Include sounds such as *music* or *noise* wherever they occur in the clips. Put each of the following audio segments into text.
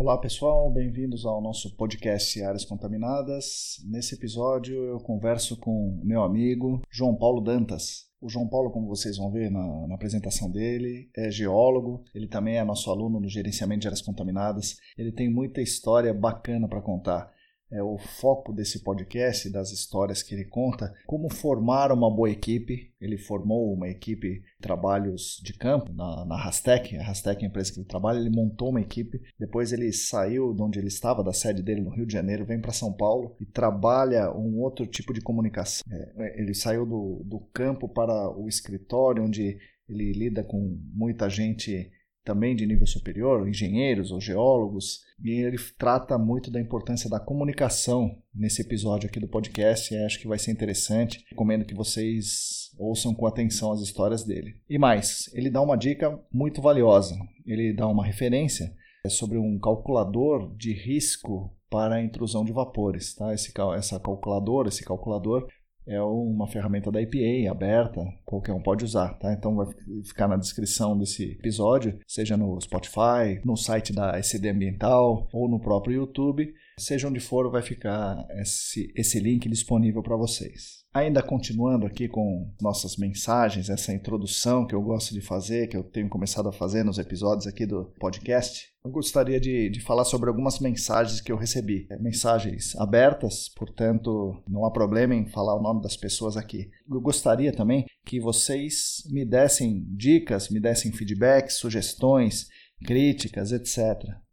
Olá pessoal, bem-vindos ao nosso podcast Áreas Contaminadas. Nesse episódio eu converso com meu amigo João Paulo Dantas. O João Paulo, como vocês vão ver na, na, apresentação dele, é geólogo, ele também é nosso aluno no gerenciamento de áreas contaminadas. Ele tem muita história bacana para contar é o foco desse podcast, das histórias que ele conta, como formar uma boa equipe. Ele formou uma equipe de trabalhos de campo na, na Rastec, a Rastec é a empresa que ele trabalha, ele montou uma equipe, depois ele saiu de onde ele estava, da sede dele no Rio de Janeiro, vem para São Paulo e trabalha um outro tipo de comunicação. É, ele saiu do, do campo para o escritório, onde ele lida com muita gente também de nível superior, engenheiros ou geólogos, e ele trata muito da importância da comunicação nesse episódio aqui do podcast, e acho que vai ser interessante. Recomendo que vocês ouçam com atenção as histórias dele. E mais, ele dá uma dica muito valiosa. Ele dá uma referência sobre um calculador de risco para a intrusão de vapores, tá? Esse, essa calculadora, esse calculador é uma ferramenta da EPA aberta, qualquer um pode usar, tá? Então vai ficar na descrição desse episódio, seja no Spotify, no site da SD Ambiental ou no próprio YouTube, seja onde for, vai ficar esse, esse link disponível para vocês. Ainda continuando aqui com nossas mensagens, essa introdução que eu gosto de fazer, que eu tenho começado a fazer nos episódios aqui do podcast, eu gostaria de, de falar sobre algumas mensagens que eu recebi. É, mensagens abertas, portanto, não há problema em falar o nome das pessoas aqui. Eu gostaria também que vocês me dessem dicas, me dessem feedbacks, sugestões, críticas, etc.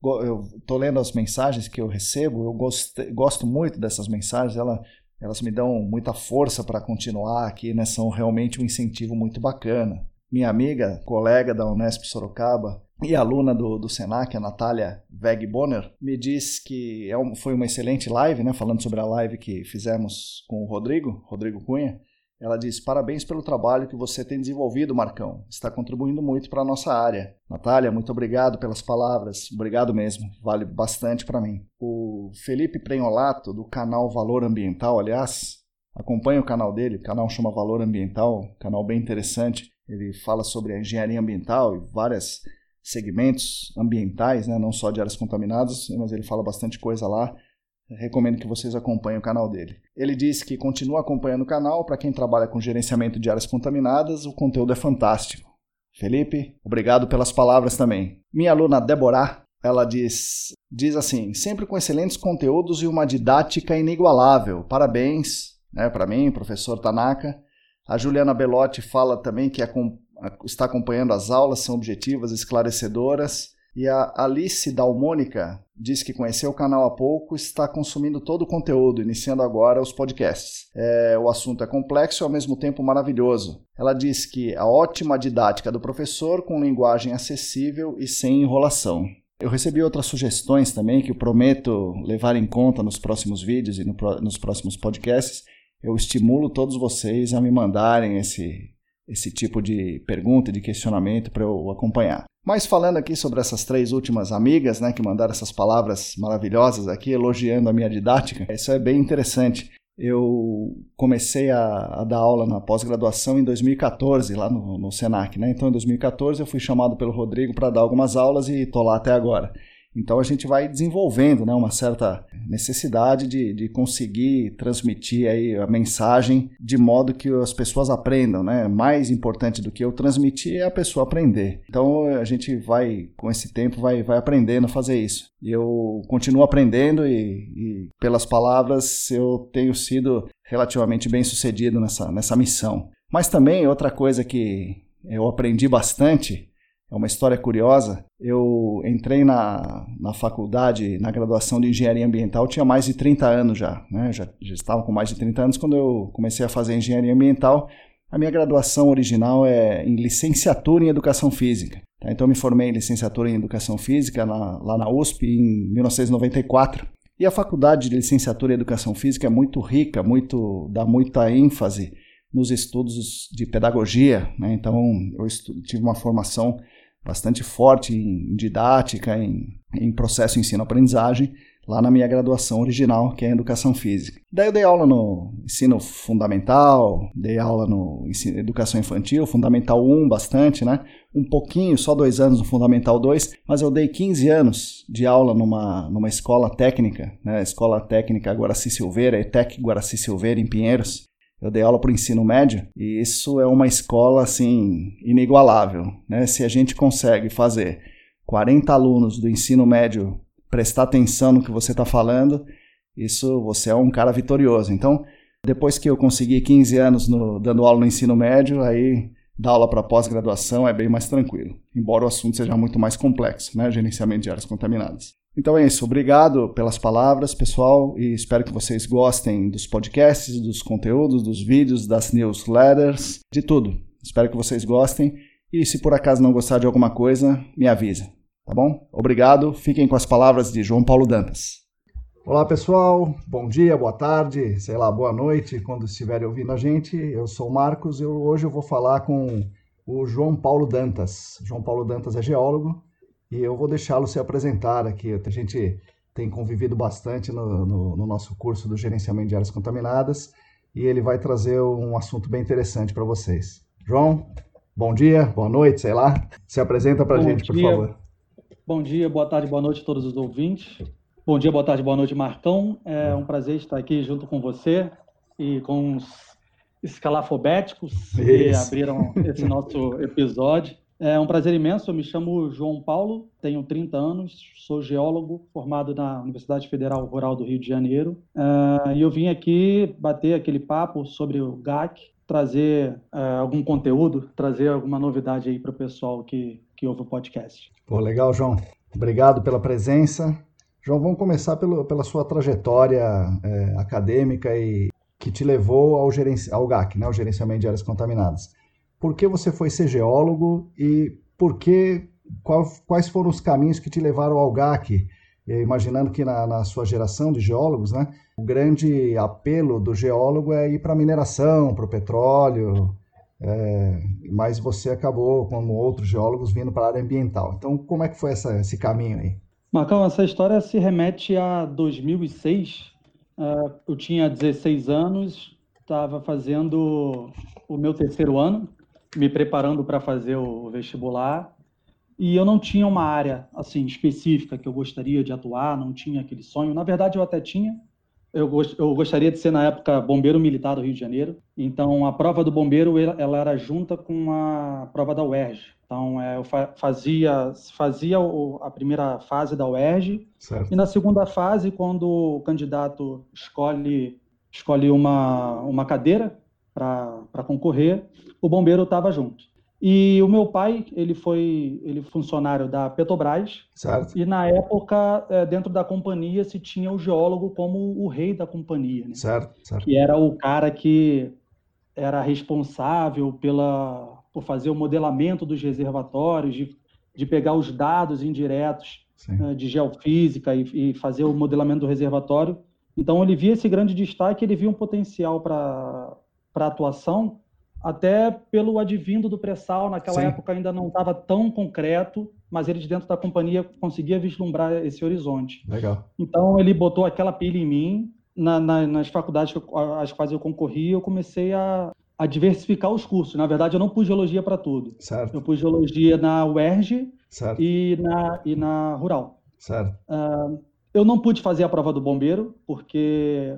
Eu estou lendo as mensagens que eu recebo, eu gosto, gosto muito dessas mensagens, ela elas me dão muita força para continuar aqui, né? São realmente um incentivo muito bacana. Minha amiga, colega da Unesp Sorocaba e aluna do, do Senac, a Natália Veg Bonner, me disse que é um, foi uma excelente live, né? Falando sobre a live que fizemos com o Rodrigo, Rodrigo Cunha. Ela diz: Parabéns pelo trabalho que você tem desenvolvido, Marcão. Está contribuindo muito para a nossa área. Natália, muito obrigado pelas palavras. Obrigado mesmo. Vale bastante para mim. O Felipe Prenholato, do canal Valor Ambiental, aliás, acompanha o canal dele. O canal chama Valor Ambiental, canal bem interessante. Ele fala sobre a engenharia ambiental e vários segmentos ambientais, né? não só de áreas contaminadas, mas ele fala bastante coisa lá. Recomendo que vocês acompanhem o canal dele. Ele disse que continua acompanhando o canal. Para quem trabalha com gerenciamento de áreas contaminadas, o conteúdo é fantástico. Felipe, obrigado pelas palavras também. Minha aluna Deborah, ela diz, diz assim: sempre com excelentes conteúdos e uma didática inigualável. Parabéns né, para mim, professor Tanaka. A Juliana Belotti fala também que está acompanhando as aulas, são objetivas, esclarecedoras. E a Alice Dalmônica diz que conheceu o canal há pouco está consumindo todo o conteúdo, iniciando agora os podcasts. É, o assunto é complexo e ao mesmo tempo maravilhoso. Ela diz que a ótima didática do professor com linguagem acessível e sem enrolação. Eu recebi outras sugestões também que eu prometo levar em conta nos próximos vídeos e no, nos próximos podcasts. Eu estimulo todos vocês a me mandarem esse, esse tipo de pergunta, de questionamento para eu acompanhar. Mas falando aqui sobre essas três últimas amigas, né, que mandaram essas palavras maravilhosas aqui, elogiando a minha didática, isso é bem interessante. Eu comecei a, a dar aula na pós-graduação em 2014, lá no, no Senac, né? Então, em 2014, eu fui chamado pelo Rodrigo para dar algumas aulas e estou lá até agora. Então a gente vai desenvolvendo né, uma certa necessidade de, de conseguir transmitir aí a mensagem de modo que as pessoas aprendam. Né? Mais importante do que eu transmitir é a pessoa aprender. Então a gente vai, com esse tempo, vai, vai aprendendo a fazer isso. E eu continuo aprendendo e, e pelas palavras eu tenho sido relativamente bem sucedido nessa, nessa missão. Mas também outra coisa que eu aprendi bastante é uma história curiosa. Eu entrei na, na faculdade, na graduação de engenharia ambiental, tinha mais de 30 anos já, né? Já, já estava com mais de 30 anos quando eu comecei a fazer engenharia ambiental. A minha graduação original é em licenciatura em educação física. Tá? Então, eu me formei em licenciatura em educação física na, lá na USP em 1994. E a faculdade de licenciatura em educação física é muito rica, muito dá muita ênfase nos estudos de pedagogia. Né? Então, eu tive uma formação bastante forte em didática, em, em processo ensino-aprendizagem, lá na minha graduação original, que é Educação Física. Daí eu dei aula no ensino fundamental, dei aula no ensino, educação infantil, Fundamental 1 bastante, né? Um pouquinho, só dois anos no Fundamental 2, mas eu dei 15 anos de aula numa, numa escola técnica, né? Escola Técnica Guaraci Silveira, ETEC Guaraci Silveira, em Pinheiros. Eu dei aula para o ensino médio e isso é uma escola, assim, inigualável, né? Se a gente consegue fazer 40 alunos do ensino médio prestar atenção no que você está falando, isso você é um cara vitorioso. Então, depois que eu consegui 15 anos no, dando aula no ensino médio, aí dar aula para pós-graduação é bem mais tranquilo, embora o assunto seja muito mais complexo, né? Gerenciamento de áreas contaminadas. Então é isso, obrigado pelas palavras, pessoal, e espero que vocês gostem dos podcasts, dos conteúdos, dos vídeos, das newsletters, de tudo. Espero que vocês gostem e se por acaso não gostar de alguma coisa, me avisa. Tá bom? Obrigado. Fiquem com as palavras de João Paulo Dantas. Olá, pessoal. Bom dia, boa tarde, sei lá, boa noite, quando estiverem ouvindo a gente. Eu sou o Marcos e hoje eu vou falar com o João Paulo Dantas. João Paulo Dantas é geólogo e eu vou deixá-lo se apresentar aqui. A gente tem convivido bastante no, no, no nosso curso do gerenciamento de áreas contaminadas e ele vai trazer um assunto bem interessante para vocês. João, bom dia, boa noite, sei lá. Se apresenta para a gente, dia. por favor. Bom dia, boa tarde, boa noite a todos os ouvintes. Bom dia, boa tarde, boa noite, Marcão. É um prazer estar aqui junto com você e com os escalafobéticos que abriram esse nosso *laughs* episódio. É um prazer imenso. Eu me chamo João Paulo, tenho 30 anos, sou geólogo formado na Universidade Federal Rural do Rio de Janeiro. Uh, e eu vim aqui bater aquele papo sobre o GAC, trazer uh, algum conteúdo, trazer alguma novidade aí para o pessoal que, que ouve o podcast. Pô, legal, João. Obrigado pela presença. João, vamos começar pelo, pela sua trajetória é, acadêmica e que te levou ao, gerenci... ao GAC, né, ao Gerenciamento de Áreas Contaminadas. Por que você foi ser geólogo e por que, qual, quais foram os caminhos que te levaram ao GAC? Imaginando que na, na sua geração de geólogos, né, o grande apelo do geólogo é ir para a mineração, para o petróleo, é, mas você acabou, como outros geólogos, vindo para a área ambiental. Então, como é que foi essa, esse caminho aí? Marcão, essa história se remete a 2006. Uh, é, eu tinha 16 anos, estava fazendo o meu terceiro ano, me preparando para fazer o vestibular, e eu não tinha uma área assim específica que eu gostaria de atuar, não tinha aquele sonho. Na verdade, eu até tinha, eu, eu gostaria de ser, na época, bombeiro militar do Rio de Janeiro. Então, a prova do bombeiro ela era junta com a prova da UERJ. Então, é, eu fazia, fazia a primeira fase da UERJ. Certo. E na segunda fase, quando o candidato escolhe, escolhe uma, uma cadeira para concorrer, o bombeiro estava junto. E o meu pai, ele foi ele funcionário da Petrobras. Certo. E na época, é, dentro da companhia, se tinha o geólogo como o rei da companhia. Né? Certo, certo. Que era o cara que era responsável pela, por fazer o modelamento dos reservatórios, de, de pegar os dados indiretos né, de geofísica e, e fazer o modelamento do reservatório. Então, ele via esse grande destaque, ele via um potencial para atuação até pelo advindo do pré-sal, naquela Sim. época ainda não estava tão concreto, mas ele de dentro da companhia conseguia vislumbrar esse horizonte. Legal. Então ele botou aquela pilha em mim, na, na, nas faculdades às quais eu concorri, eu comecei a, a diversificar os cursos. Na verdade, eu não pus geologia para tudo. Certo. Eu pus geologia na UERJ certo. E, na, e na Rural. Certo. Uh, eu não pude fazer a prova do bombeiro, porque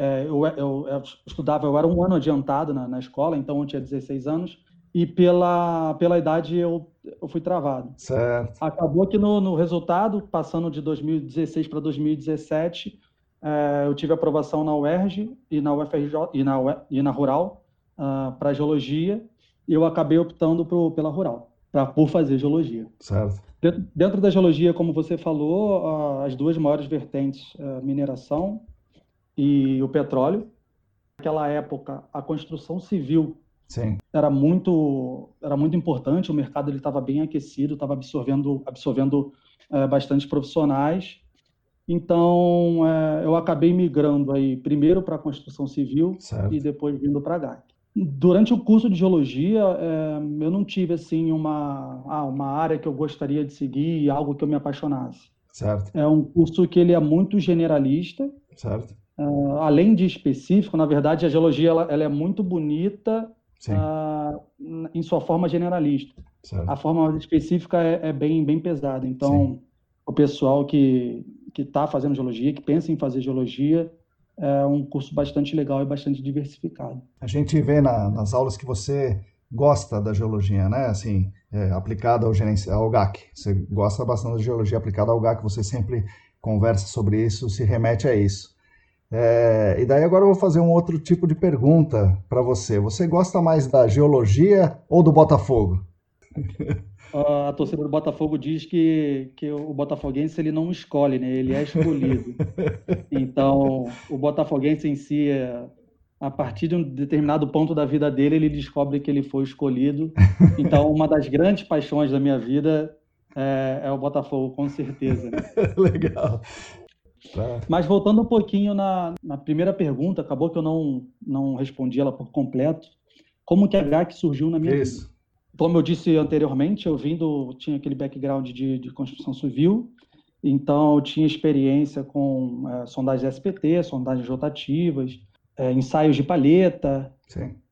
é, eu, eu, eu, estudava, eu era um ano adiantado na, na, escola, então eu tinha 16 anos, e pela, pela idade eu, eu fui travado. Certo. Acabou que no, no resultado, passando de 2016 para 2017, é, eu tive aprovação na UERJ e na UFRJ e na, e na Rural uh, ah, para geologia, e eu acabei optando pro, pela Rural. pra, por fazer geologia. Certo. Dentro, dentro da geologia, como você falou, as duas maiores vertentes, a mineração e o petróleo. Naquela época, a construção civil Sim. era muito era muito importante. O mercado ele estava bem aquecido, estava absorvendo absorvendo é, bastante profissionais. Então, é, eu acabei migrando aí primeiro para a construção civil Certo. e depois vindo para a GAC. Durante o curso de geologia, é, eu não tive assim uma ah, uma área que eu gostaria de seguir, algo que eu me apaixonasse. Certo. É um curso que ele é muito generalista, Certo. Uh, além de específico. Na verdade, a geologia ela, ela é muito bonita uh, em sua forma generalista. Certo. A forma específica é, é bem bem pesada. Então, Sim. o pessoal que que está fazendo geologia, que pensa em fazer geologia, é um curso bastante legal e bastante diversificado. A gente vê na- nas aulas que você gosta da geologia, né? Assim, é, aplicada ao, gerenci- ao GAC. Você gosta bastante da geologia aplicada ao GAC, você sempre conversa sobre isso, se remete a isso. É, e daí agora eu vou fazer um outro tipo de pergunta para você. Você gosta mais da geologia ou do Botafogo? *laughs* A torcida do Botafogo diz que, que o botafoguense ele não escolhe, né? Ele é escolhido. *laughs* Então, o botafoguense em si, é, a partir de um determinado ponto da vida dele, ele descobre que ele foi escolhido. Então, uma das grandes paixões da minha vida é, é o Botafogo, com certeza. né? *laughs* Legal. Tá. Mas voltando um pouquinho na, na primeira pergunta, acabou que eu não, não respondi ela por completo. Como que a GAC surgiu na minha vida? Isso. Como eu disse anteriormente, eu vim do, tinha aquele background de, de construção civil, então eu tinha experiência com é, sondagens SPT, sondagens rotativas, é, ensaios de palheta,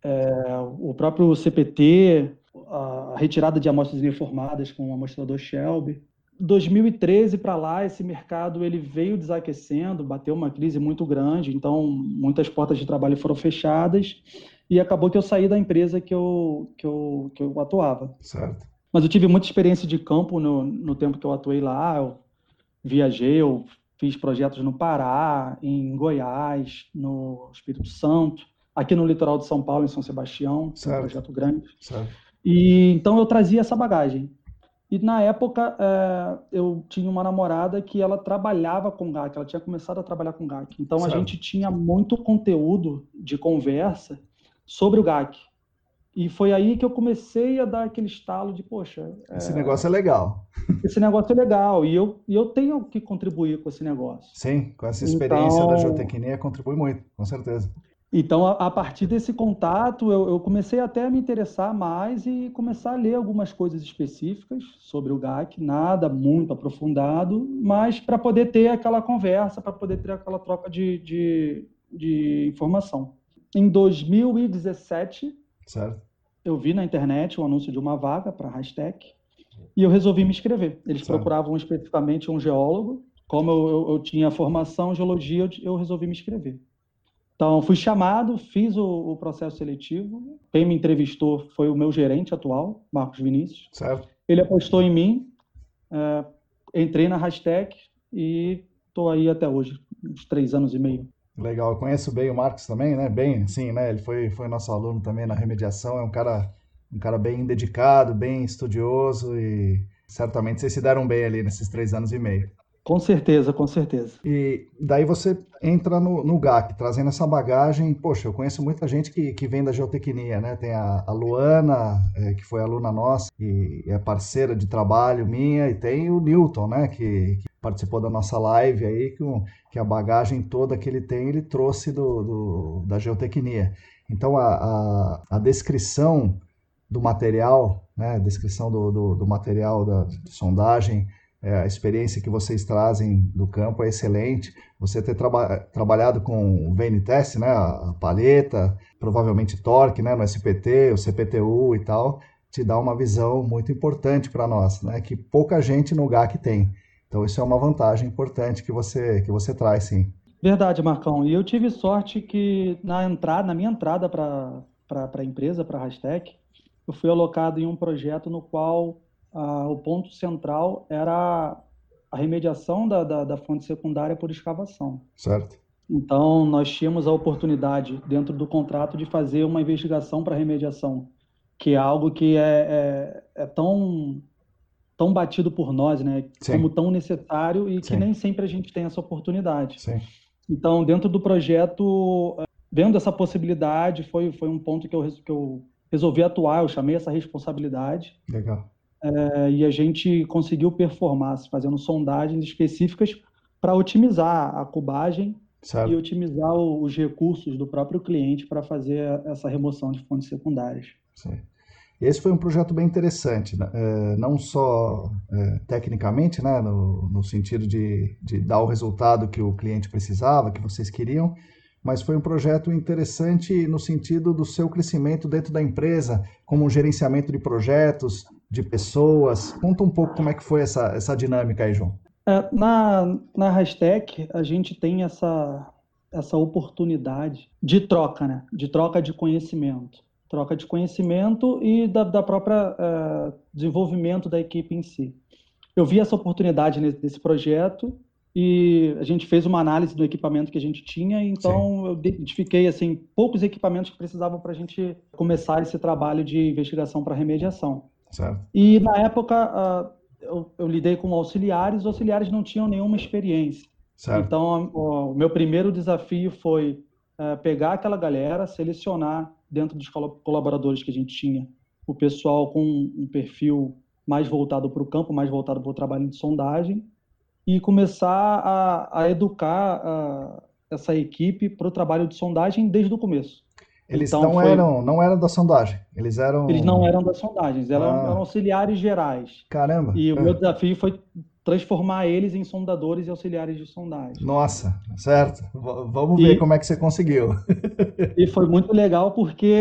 é, o próprio CPT, a retirada de amostras informadas com o amostrador Shelby. 2013 para lá, esse mercado ele veio desaquecendo, bateu uma crise muito grande, então muitas portas de trabalho foram fechadas e acabou que eu saí da empresa que eu, que eu, que eu atuava. Certo. Mas eu tive muita experiência de campo no, no tempo que eu atuei lá. Eu viajei, eu fiz projetos no Pará, em Goiás, no Espírito Santo, aqui no litoral de São Paulo, em São Sebastião, um Certo. projeto grande. Certo. E então eu trazia essa bagagem. E na época eh, eu tinha uma namorada que ela trabalhava com GAC, ela tinha começado a trabalhar com GAC. Então a gente tinha muito conteúdo de conversa sobre o GAC. E foi aí que eu comecei a dar aquele estalo de, poxa, Esse negócio é legal. *laughs* esse negócio é legal e eu, e eu tenho que contribuir com esse negócio. Sim, com essa experiência da Então- geotecnia contribui muito, com certeza. Então, a, a partir desse contato, eu, eu comecei até a me interessar mais e começar a ler algumas coisas específicas sobre o GAC, nada muito aprofundado, mas para poder ter aquela conversa, para poder ter aquela troca de, de, de informação. Em 2017, Certo. eu vi na internet o anúncio de uma vaga para a Hashtag e eu resolvi me inscrever. Eles Certo. procuravam especificamente um geólogo. Como eu, eu- eu tinha formação em geologia, eu, eu resolvi me inscrever. Então, fui chamado, fiz o, o processo seletivo. Quem me entrevistou foi o meu gerente atual, Marcos Vinícius. Certo. Ele apostou em mim, eh, entrei na Hashtag e estou aí até hoje, uns três anos e meio. Legal, eu conheço bem o Marcos também, né? Bem, sim, né? Ele foi, foi nosso aluno também na remediação, é um cara, um cara bem dedicado, bem estudioso e certamente vocês se deram bem ali nesses três anos e meio. Com certeza, com certeza. E daí você entra no, no GAC, trazendo essa bagagem. Poxa, eu conheço muita gente que, que vem da geotecnia, né? Tem a, a Luana, é, que foi aluna nossa e é parceira de trabalho minha, e tem o Newton, né? Que, que participou da nossa live aí, que, que a bagagem toda que ele tem, ele trouxe do, do- da geotecnia. Então, a, a, a descrição do material, né? A descrição do, do, do material da de sondagem, é, a experiência que vocês trazem do campo é excelente. Você ter traba trabalhado com o VN-Test, né, a, a palheta, provavelmente torque, né, no SPT, o CPTU e tal, te dá uma visão muito importante para nós, né, que pouca gente no GAC tem. Então isso é uma vantagem importante que você que você traz, sim. Verdade, Marcão. E eu tive sorte que na entrada, na minha entrada para para a empresa, para a Hashtag, eu fui alocado em um projeto no qual ah, o ponto central era a remediação da, da, da fonte secundária por escavação. Certo? Então, nós tínhamos a oportunidade, dentro do contrato, de fazer uma investigação para remediação que é algo que é, é, é tão tão batido por nós, né? Sim. Como tão necessário e que nem sempre a gente tem essa oportunidade. Sim. Então, dentro do projeto, vendo essa possibilidade, foi, foi um ponto que eu, que eu resolvi atuar, eu chamei essa responsabilidade. Legal. É, e a gente conseguiu performar, fazendo sondagens específicas para otimizar a cubagem e otimizar os recursos do próprio cliente para fazer essa remoção de fontes secundárias. Sim. Esse foi um projeto bem interessante, né? é, não só é, tecnicamente, né, no, no sentido de, de, dar o resultado que o cliente precisava, que vocês queriam, mas foi um projeto interessante no sentido do seu crescimento dentro da empresa, como um gerenciamento de projetos, de pessoas. Conta um pouco como é que foi essa, essa dinâmica aí, João. É, na, na hashtag, a gente tem essa, essa oportunidade de troca, né? de troca de conhecimento troca de conhecimento e da, da própria uh, desenvolvimento da equipe em si. Eu vi essa oportunidade nesse, nesse, projeto e a gente fez uma análise do equipamento que a gente tinha, então Sim. eu identifiquei assim poucos equipamentos que precisavam para a gente começar esse trabalho de investigação para remediação. Certo. E na época uh, eu, eu, lidei com auxiliares, os auxiliares não tinham nenhuma experiência. Certo. Então o, meu primeiro desafio foi uh, pegar aquela galera, selecionar dentro dos colaboradores que a gente tinha, o pessoal com um perfil mais voltado para o campo, mais voltado para o trabalho de sondagem, e começar a, a educar a, essa equipe para o trabalho de sondagem desde o começo. Eles então, não foi... eram não eram da sondagem, eles eram eles não eram das sondagens, eram, ah. eram auxiliares gerais. Caramba! E é. o meu desafio foi transformar eles em sondadores e auxiliares de sondagem. Nossa, certo. V vamos ver como é que você conseguiu. e foi muito legal porque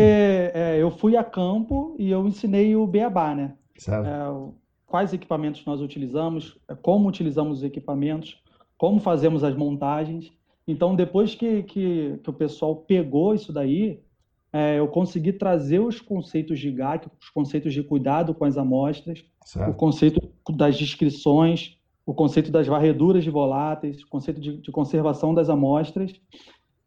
é, eu fui a campo e eu ensinei o beabá, né? Certo. É, quais equipamentos nós utilizamos, é, como utilizamos os equipamentos, como fazemos as montagens. Então, depois que, que, que o pessoal pegou isso daí, é, eu consegui trazer os conceitos de GAC, os conceitos de cuidado com as amostras, certo. o conceito das descrições, o conceito das varreduras de voláteis, o conceito de, de conservação das amostras,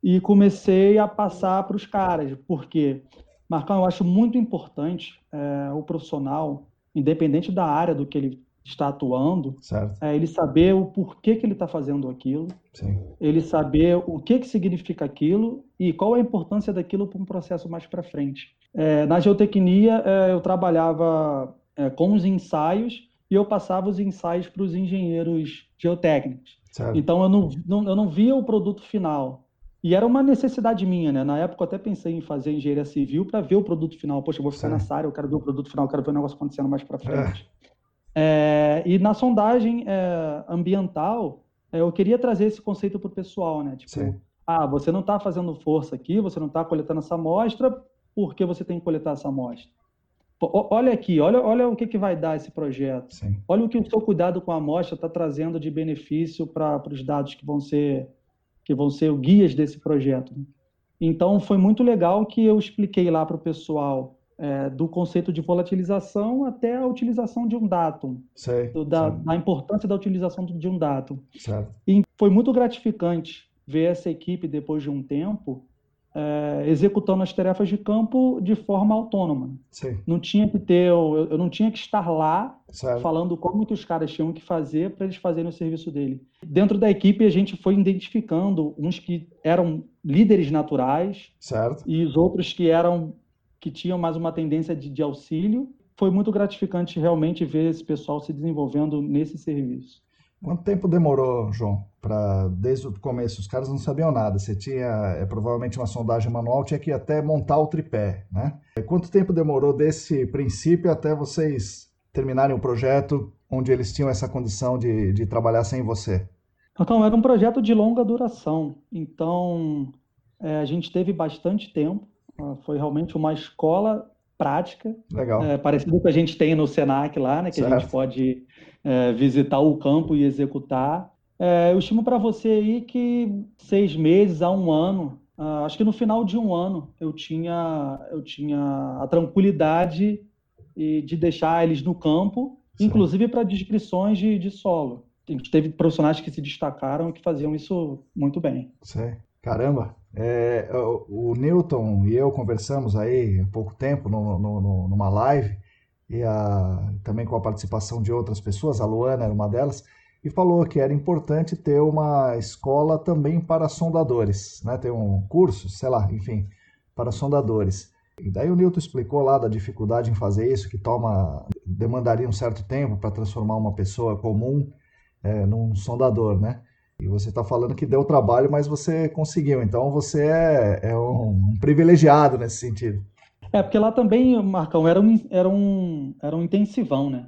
e comecei a passar para os caras, porque, Marcão, eu acho muito importante é, o profissional, independente da área do que ele está atuando, é, ele saber o porquê que ele está fazendo aquilo, Sim. ele saber o que, que significa aquilo e qual a importância daquilo para um processo mais para frente. É, na geotecnia, é, eu trabalhava é, com os ensaios e eu passava os ensaios para os engenheiros geotécnicos. Então eu não, não, eu não via o produto final. E era uma necessidade minha, né? Na época eu até pensei em fazer engenharia civil para ver o produto final. Poxa, eu vou ficar certo. nessa área, eu quero ver o produto final, eu quero ver o negócio acontecendo mais para frente. É. É, e na sondagem é, ambiental, é, eu queria trazer esse conceito para o pessoal, né? Tipo, Sim. Ah, você não está fazendo força aqui, você não está coletando essa amostra, por que você tem que coletar essa amostra? olha aqui, olha, olha o que, que vai dar esse projeto. Sim. Olha o que o seu cuidado com a amostra está trazendo de benefício para os dados que vão ser que vão ser guias desse projeto. Então foi muito legal que eu expliquei lá para o pessoal é, do conceito de volatilização até a utilização de um datum, sei, da, da, importância da utilização de um datum. Certo. E foi muito gratificante ver essa equipe depois de um tempo é, executando as tarefas de campo de forma autônoma. Sim. Não tinha que ter, eu, eu não tinha que estar lá falando como que os caras tinham que fazer para eles fazerem o serviço dele. Dentro da equipe a gente foi identificando uns que eram líderes naturais certo. e os outros que eram que tinham mais uma tendência de, de auxílio. Foi muito gratificante realmente ver esse pessoal se desenvolvendo nesse serviço. Quanto tempo demorou, João, para desde o começo? Os caras não sabiam nada. Você tinha é, provavelmente uma sondagem manual, tinha que até montar o tripé, né? Quanto tempo demorou desse princípio até vocês terminarem o projeto onde eles tinham essa condição de, de trabalhar sem você? Então, era um projeto de longa duração. Então, é, a gente teve bastante tempo. Ah, foi realmente uma escola prática. Legal. É, parecido com o que a gente tem no Senac lá, né? Que certo. a gente pode é, visitar o campo e executar. É, eu estimo para você aí que seis meses a um ano, uh, acho que no final de um ano, eu tinha, eu tinha a tranquilidade de deixar eles no campo, Sim. inclusive para descrições de, de solo. A gente teve profissionais que se destacaram e que faziam isso muito bem. Sim. Caramba, É, o, Newton e eu conversamos aí há pouco tempo no, no, numa live, e a, também com a participação de outras pessoas, a Luana era uma delas, e falou que era importante ter uma escola também para sondadores, né? ter um curso, sei lá, enfim, para sondadores. E daí o Newton explicou lá da dificuldade em fazer isso, que toma demandaria um certo tempo para transformar uma pessoa comum é, num sondador, né? E você está falando que deu trabalho, mas você conseguiu. Então você é, é um, um, privilegiado nesse sentido. É, porque lá também, Marcão, era um, era um, era um intensivão, né?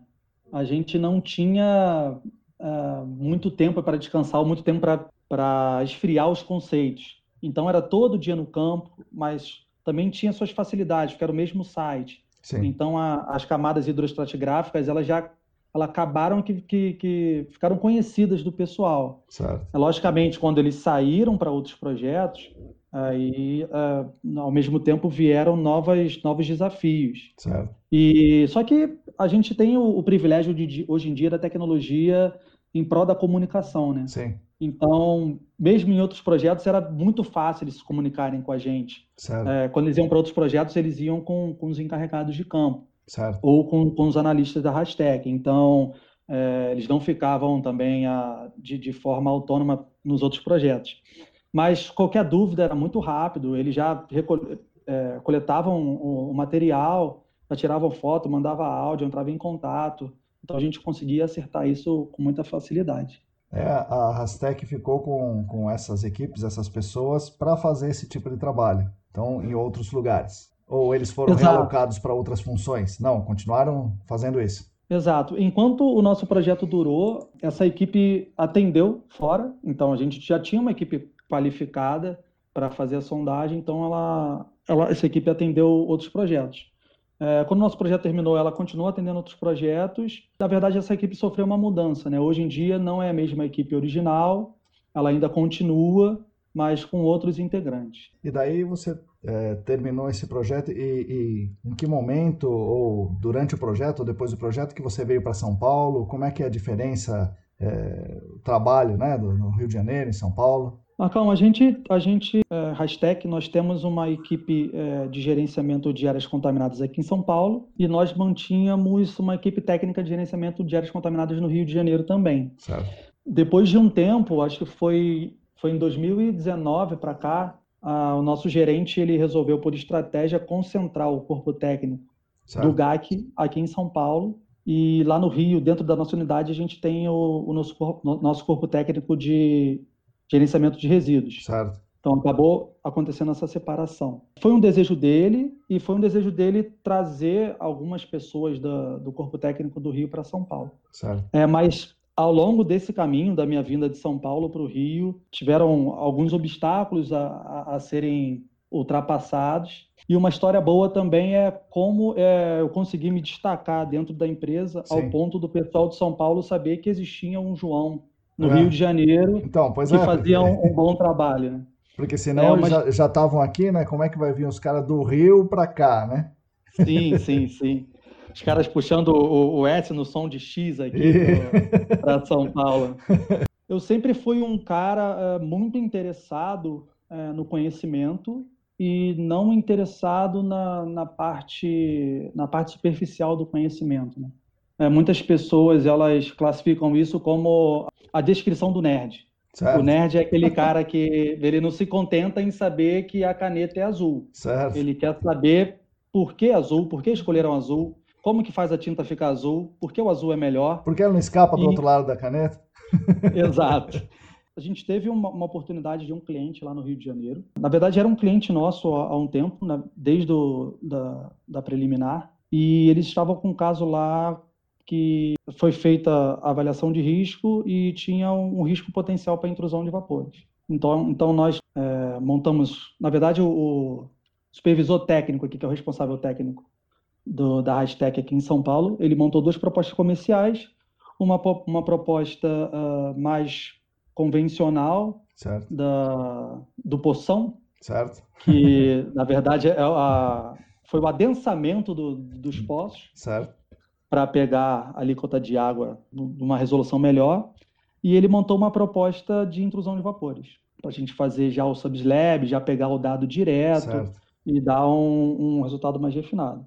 A gente não tinha uh, muito tempo para descansar ou muito tempo para esfriar os conceitos. Então era todo dia no campo, mas também tinha suas facilidades, porque era o mesmo site. Sim. Então a, as camadas hidroestratigráficas elas já elas acabaram que, que, que, ficaram conhecidas do pessoal. Certo. Logicamente, quando eles saíram para outros projetos, aí uh, ao mesmo tempo vieram novas, novos desafios. Certo. E só que a gente tem o, o privilégio de, hoje em dia da tecnologia em prol da comunicação, né? Sim. Então, mesmo em outros projetos, era muito fácil eles se comunicarem com a gente. É, quando eles iam para outros projetos, eles iam com, com os encarregados de campo. Certo. Ou com, com os analistas da Hashtag. Então, é, eles não ficavam também a, de, de forma autônoma nos outros projetos. Mas qualquer dúvida era muito rápido, eles já é, coletavam o, o material, já tiravam foto, mandavam áudio, entravam em contato. Então a gente conseguia acertar isso com muita facilidade. É, a Rastec ficou com, com essas equipes, essas pessoas, para fazer esse tipo de trabalho. Então, em outros lugares. Ou eles foram Exato. realocados para outras funções? Não, continuaram fazendo isso. Exato. Enquanto o nosso projeto durou, essa equipe atendeu fora. Então, a gente já tinha uma equipe qualificada para fazer a sondagem. Então, ela, ela, essa equipe atendeu outros projetos. É, quando o nosso projeto terminou, ela continuou atendendo outros projetos. Na verdade, essa equipe sofreu uma mudança. Né? Hoje em dia, não é a mesma equipe original, ela ainda continua, mas com outros integrantes. E daí você é, terminou esse projeto e, e, em que momento, ou durante o projeto, ou depois do projeto, que você veio para São Paulo? Como é que é a diferença, é, o trabalho né, do, no Rio de Janeiro, em São Paulo? Marcão, a gente, a gente, é, nós temos uma equipe é, de gerenciamento de áreas contaminadas aqui em São Paulo e nós mantínhamos uma equipe técnica de gerenciamento de áreas contaminadas no Rio de Janeiro também. Certo. Depois de um tempo, acho que foi, foi em 2019 para cá, a, o nosso gerente ele resolveu, por estratégia, concentrar o corpo técnico certo. do GAC aqui em São Paulo e lá no Rio, dentro da nossa unidade, a gente tem o, o nosso, corpo, nosso corpo técnico de gerenciamento de resíduos. Certo. Então acabou acontecendo essa separação. Foi um desejo dele e foi um desejo dele trazer algumas pessoas da, do corpo técnico do Rio para São Paulo. Certo. É, mas ao longo desse caminho da minha vinda de São Paulo para o Rio, tiveram alguns obstáculos a, a, a, serem ultrapassados. E uma história boa também é como é, eu consegui me destacar dentro da empresa Sim. ao ponto do pessoal de São Paulo saber que existia um João no é. Rio de Janeiro, então, que é, faziam porque... um bom trabalho. Né? Porque senão é, mas... já estavam aqui, né? Como é que vai vir os caras do Rio para cá, né? Sim, sim, sim. Os caras puxando o, o S no som de X aqui *laughs* para São Paulo. Eu sempre fui um cara uh, muito interessado uh, no conhecimento e não interessado na, na, parte, na parte superficial do conhecimento. Né? É, muitas pessoas elas classificam isso como a descrição do nerd. Certo. O nerd é aquele cara que *laughs* ele não se contenta em saber que a caneta é azul. Certo. Ele quer saber por que azul, por que escolheram azul, como que faz a tinta ficar azul, por que o azul é melhor. Por que ela não escapa do outro lado da caneta? *laughs* Exato. A gente teve uma, uma, oportunidade de um cliente lá no Rio de Janeiro. Na verdade, era um cliente nosso há, há um tempo, né, desde o, da, da preliminar, e eles estavam com um caso lá que foi feita a avaliação de risco e tinha um, risco potencial para intrusão de vapores. Então, então nós é, montamos, na verdade, o, o, supervisor técnico aqui, que é o responsável técnico do, da Rastec aqui em São Paulo, ele montou duas propostas comerciais, uma, uma proposta uh, mais convencional da, do Poção, certo. que *laughs* na verdade é a, foi o adensamento do, dos poços. Certo para pegar a alíquota de água numa resolução melhor, e ele montou uma proposta de intrusão de vapores. para a gente fazer já o subslab, já pegar o dado direto certo. e dar um, um, resultado mais refinado.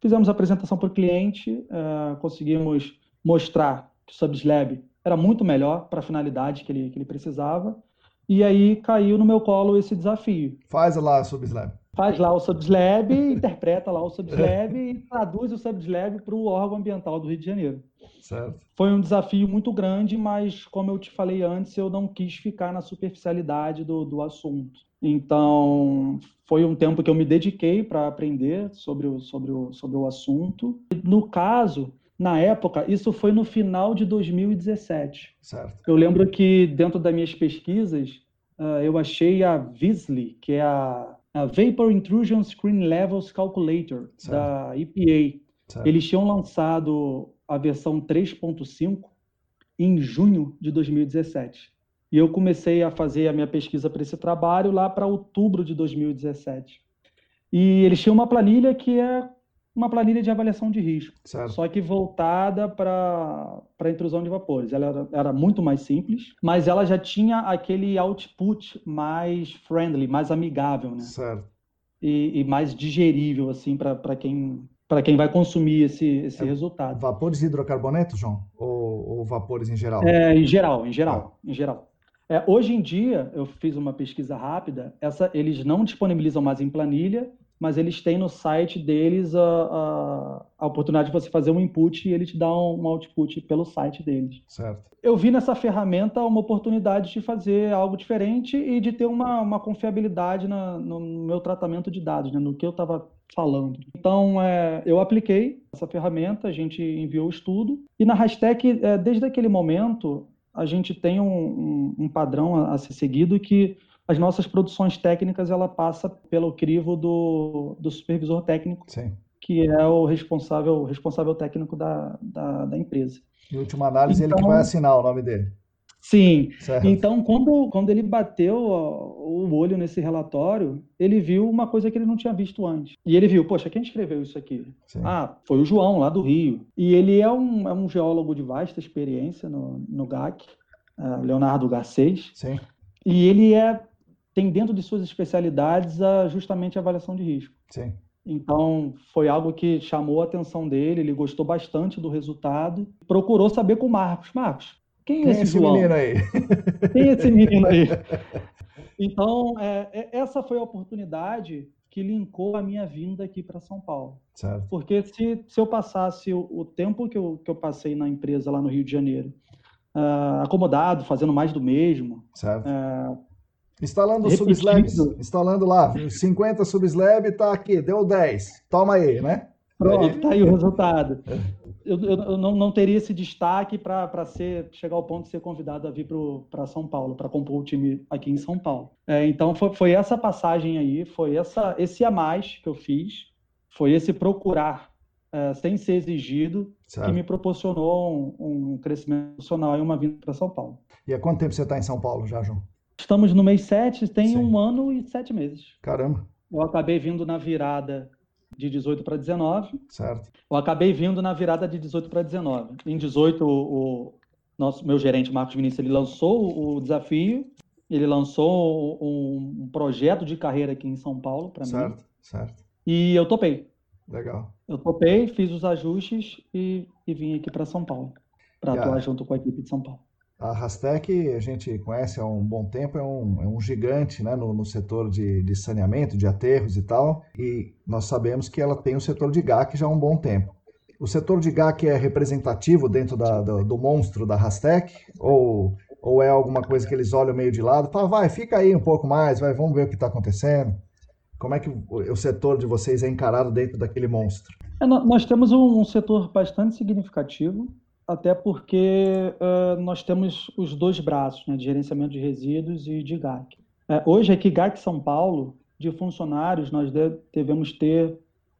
Fizemos a apresentação para o cliente, uh, conseguimos mostrar que o subslab era muito melhor para a finalidade que ele, que ele precisava, e aí caiu no meu colo esse desafio. Faz lá subslab faz lá o subslab, interpreta lá o subslab e traduz o subslab para o órgão ambiental do Rio de Janeiro. Certo. Foi um desafio muito grande, mas como eu te falei antes, eu não quis ficar na superficialidade do, do assunto. Então, foi um tempo que eu me dediquei para aprender sobre o, sobre, o, sobre o assunto. No caso, na época, isso foi no final de 2017. Certo. Eu lembro que dentro das minhas pesquisas, uh, eu achei a Visley, que é a a Vapor Intrusion Screen Levels Calculator, certo. da EPA. Certo. Eles tinham lançado a versão 3.5 em junho de 2017. E eu comecei a fazer a minha pesquisa para esse trabalho lá para outubro de 2017. E eles tinham uma planilha que é uma planilha de avaliação de risco, certo. só que voltada para a intrusão de vapores. Ela era, era, muito mais simples, mas ela já tinha aquele output mais friendly, mais amigável, né? Certo. E, e mais digerível, assim, para quem para quem vai consumir esse, esse é, resultado. Vapores hidrocarbonetos, João? Ou, ou, vapores em geral? É, em geral, em geral, ah. em geral. É, hoje em dia, eu fiz uma pesquisa rápida, essa, eles não disponibilizam mais em planilha, mas eles têm no site deles a, a, a, oportunidade de você fazer um input e ele te dá um, um, output pelo site deles. Certo. Eu vi nessa ferramenta uma oportunidade de fazer algo diferente e de ter uma, uma confiabilidade na, no meu tratamento de dados, né, no que eu estava falando. Então, é, eu apliquei essa ferramenta, a gente enviou o estudo, e na hashtag, é, desde aquele momento, a gente tem um, um, um padrão a, a ser seguido que as nossas produções técnicas ela passa pelo crivo do, do supervisor técnico, Sim. que é o responsável, responsável técnico da, da, da empresa. Em última análise, então, ele que vai então assinar o nome dele. Sim. Certo. Então, quando, quando ele bateu o olho nesse relatório, ele viu uma coisa que ele não tinha visto antes. E ele viu, poxa, quem escreveu isso aqui? Sim. Ah, foi o João, lá do Rio. E ele é um, é um geólogo de vasta experiência no, no GAC, uh, Leonardo Garcês. Sim. E ele é tem dentro de suas especialidades a, justamente a avaliação de risco. Sim. Então, foi algo que chamou a atenção dele, ele gostou bastante do resultado, procurou saber com o Marcos. Marcos, quem é quem esse, *laughs* esse menino aí? Quem é esse menino aí? Então, é, é, essa foi a oportunidade que linkou a minha vinda aqui para São Paulo. Certo. Porque se, se eu passasse o, o, tempo que eu, que eu passei na empresa lá no Rio de Janeiro, uh, acomodado, fazendo mais do mesmo, certo. Uh, Instalando o subslab, instalando lá, 50 subslab, tá aqui, deu 10. Toma aí, né? Pronto, tá aí o resultado. Eu, eu, eu não, não, teria esse destaque para chegar ao ponto de ser convidado a vir para São Paulo, para compor o time aqui em São Paulo. É, então foi, foi essa passagem aí, foi essa, esse a mais que eu fiz, foi esse procurar é, sem ser exigido, certo. que me proporcionou um, um crescimento profissional e uma vinda para São Paulo. E há quanto tempo você está em São Paulo já, João? Estamos no mês 7, tem Sim. um ano e sete meses. Caramba. Eu acabei vindo na virada de 18 para 19. Certo. Eu acabei vindo na virada de 18 para 19. Em 18, o, nosso, meu gerente, Marcos Vinícius, ele lançou o desafio, ele lançou um, um projeto de carreira aqui em São Paulo para mim. Certo, certo. E eu topei. Legal. Eu topei, fiz os ajustes e, e vim aqui para São Paulo, para atuar junto com a equipe de São Paulo. A Rastec a gente conhece há um bom tempo, é um, é um gigante né, no, no setor de, de, saneamento, de aterros e tal, e nós sabemos que ela tem o setor de GAC já há um bom tempo. O setor de GAC é representativo dentro da, do, do, monstro da Rastec? Ou, ou é alguma coisa que eles olham meio de lado? Fala, vai, fica aí um pouco mais, vai, vamos ver o que está acontecendo. Como é que o, o, setor de vocês é encarado dentro daquele monstro? É, nós temos um, um setor bastante significativo, até porque uh, nós temos os dois braços, né, de gerenciamento de resíduos e de GAC. Uh, hoje, aqui, GAC São Paulo, de funcionários, nós devemos ter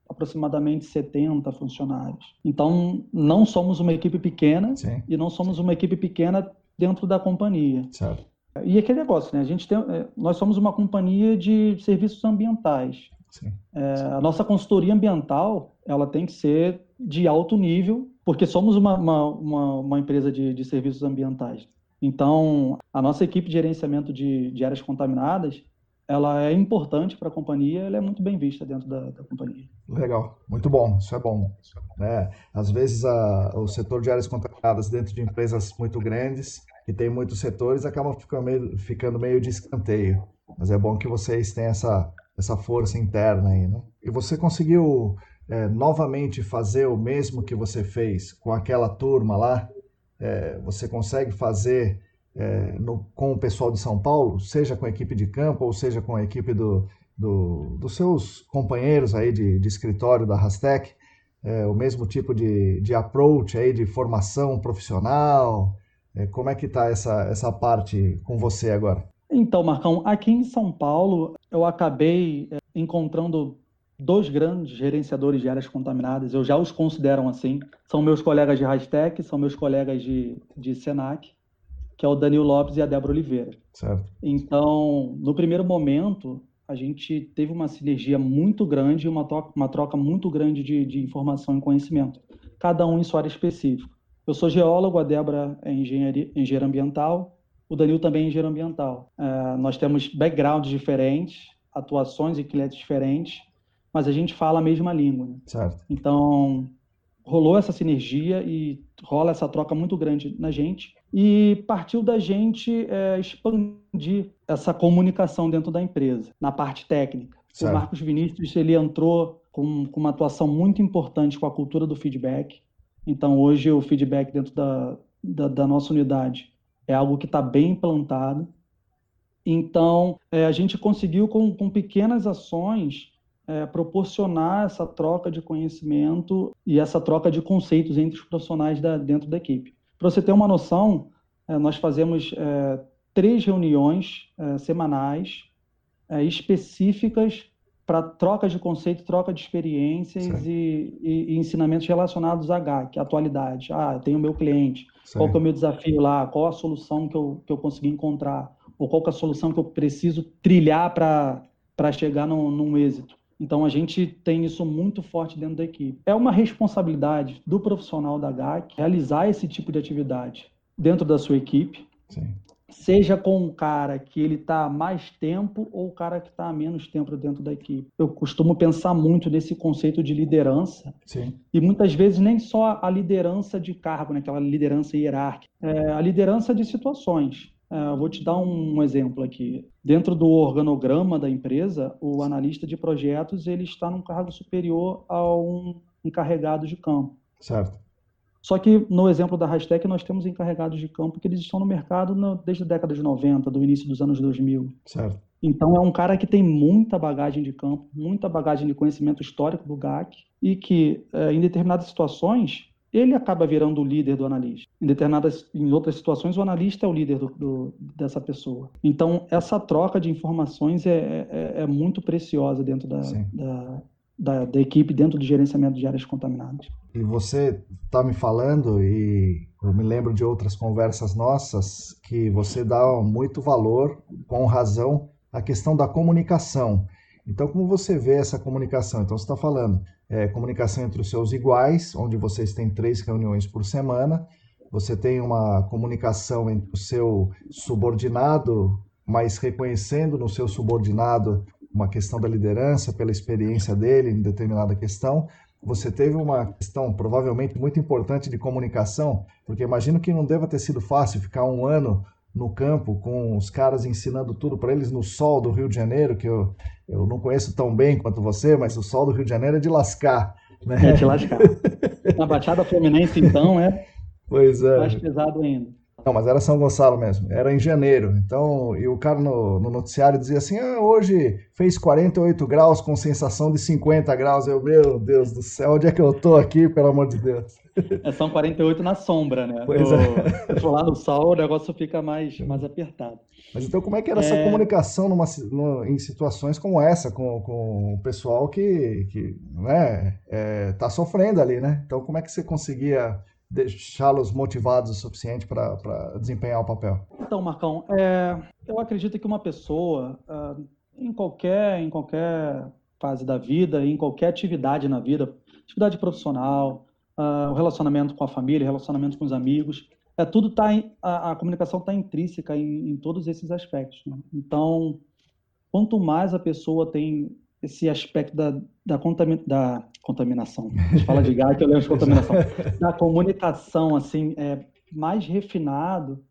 aproximadamente 70 funcionários. Então, não somos uma equipe pequena Sim. e não somos uma equipe pequena dentro da companhia. Certo. E aquele negócio, né? A gente tem, é, nós somos uma companhia de serviços ambientais. Sim. É, a nossa consultoria ambiental, ela tem que ser de alto nível porque somos uma, uma, uma, uma empresa de, de, serviços ambientais. Então, a nossa equipe de gerenciamento de, de áreas contaminadas, ela é importante para a companhia, ela é muito bem vista dentro da, da companhia. Legal, muito bom, isso é bom. É, às vezes a, o setor de áreas contaminadas dentro de empresas muito grandes, que tem muitos setores, acaba ficando meio, ficando meio de escanteio. Mas é bom que vocês tenham essa, essa força interna aí, né? E você conseguiu é, novamente fazer o mesmo que você fez com aquela turma lá? É, você consegue fazer é, no, com o pessoal de São Paulo, seja com a equipe de campo ou seja com a equipe do, do, dos seus companheiros aí de, de escritório da Rastec, é, o mesmo tipo de, de approach aí de formação profissional? É, como é que está essa, essa parte com você agora? Então, Marcão, aqui em São Paulo eu acabei é, encontrando dois grandes gerenciadores de áreas contaminadas, eu já os considero assim, são meus colegas de Rastec, são meus colegas de, de Senac, que é o Danilo Lopes e a Débora Oliveira. Certo. Então, no primeiro momento, a gente teve uma sinergia muito grande, uma troca, uma troca muito grande de, de informação e conhecimento, cada um em sua área específica. Eu sou geólogo, a Débora é engenheira ambiental, o Danilo também é engenheiro ambiental. É, nós temos backgrounds diferentes, atuações e clientes diferentes, mas a gente fala a mesma língua. Né? Certo. Então, rolou essa sinergia e rola essa troca muito grande na gente e partiu da gente é, expandir essa comunicação dentro da empresa, na parte técnica. Certo. O Marcos Vinícius ele entrou com, com, uma atuação muito importante com a cultura do feedback. Então, hoje, o feedback dentro da, da, da nossa unidade é algo que está bem implantado. Então, é, a gente conseguiu, com, com pequenas ações, é, proporcionar essa troca de conhecimento e essa troca de conceitos entre os profissionais da, dentro da equipe. Para você ter uma noção, é, nós fazemos é, três reuniões é, semanais é, específicas para troca de conceitos, troca de experiências e, e, e, ensinamentos relacionados a GAC, atualidade. Ah, eu tenho o meu cliente, qual é o meu desafio lá, qual a solução que eu, que eu consegui encontrar, ou qual é a solução que eu preciso trilhar para chegar num, num êxito. Então, a gente tem isso muito forte dentro da equipe. É uma responsabilidade do profissional da GAC realizar esse tipo de atividade dentro da sua equipe, Sim. seja com um cara que ele está mais tempo ou o cara que está menos tempo dentro da equipe. Eu costumo pensar muito nesse conceito de liderança Sim. e muitas vezes nem só a liderança de cargo, né, aquela liderança hierárquica, é a liderança de situações. Uh, vou te dar um exemplo aqui. Dentro do organograma da empresa, o analista de projetos ele está num cargo superior a um encarregado de campo. Certo. Só que no exemplo da Hashtag nós temos encarregados de campo que eles estão no mercado no, desde a década de 90, do início dos anos 2000. Certo. Então é um cara que tem muita bagagem de campo, muita bagagem de conhecimento histórico do GAC e que eh, em determinadas situações ele acaba virando o líder do analista. Em determinadas, em outras situações, o analista é o líder do, do, dessa pessoa. Então, essa troca de informações é, é, é muito preciosa dentro da, da, da, da, equipe, dentro do gerenciamento de áreas contaminadas. E você está me falando, e eu me lembro de outras conversas nossas, que você dá muito valor, com razão, à questão da comunicação. Então, como você vê essa comunicação? Então, você está falando é, comunicação entre os seus iguais, onde vocês têm três reuniões por semana. Você tem uma comunicação entre o seu subordinado, mas reconhecendo no seu subordinado uma questão da liderança, pela experiência dele em determinada questão. Você teve uma questão provavelmente muito importante de comunicação, porque imagino que não deva ter sido fácil ficar um ano no campo com os caras ensinando tudo para eles no sol do Rio de Janeiro, que eu, eu não conheço tão bem quanto você, mas o sol do Rio de Janeiro é de lascar. Né? É de lascar. *laughs* Na Baixada Fluminense, então, é pois é. mais pesado ainda. Não, mas era São Gonçalo mesmo, era em janeiro. Então, e o cara no, no noticiário dizia assim: ah, hoje fez 48 graus com sensação de 50 graus. Eu, meu Deus do céu, onde é que eu tô aqui, pelo amor de Deus? *laughs* É, são 48 na sombra, né? Pois no, é. *laughs* lá no sol, o negócio fica mais, mais apertado. Mas então, como é que era é... essa comunicação numa, em situações como essa, com, com o pessoal que, que né, é, tá sofrendo ali, né? Então, como é que você conseguia deixá-los motivados o suficiente para desempenhar o papel? Então, Marcão, é, eu acredito que uma pessoa, uh, em, qualquer, em qualquer fase da vida, em qualquer atividade na vida, atividade profissional, uh, o relacionamento com a família, relacionamento com os amigos, é tudo tá em, a, a comunicação está intrínseca em, em, todos esses aspectos. Né? Então, quanto mais a pessoa tem esse aspecto da, da, contamin, da contaminação, a gente fala de gato, eu lembro de *laughs* contaminação, da comunicação assim, é, mais refinado,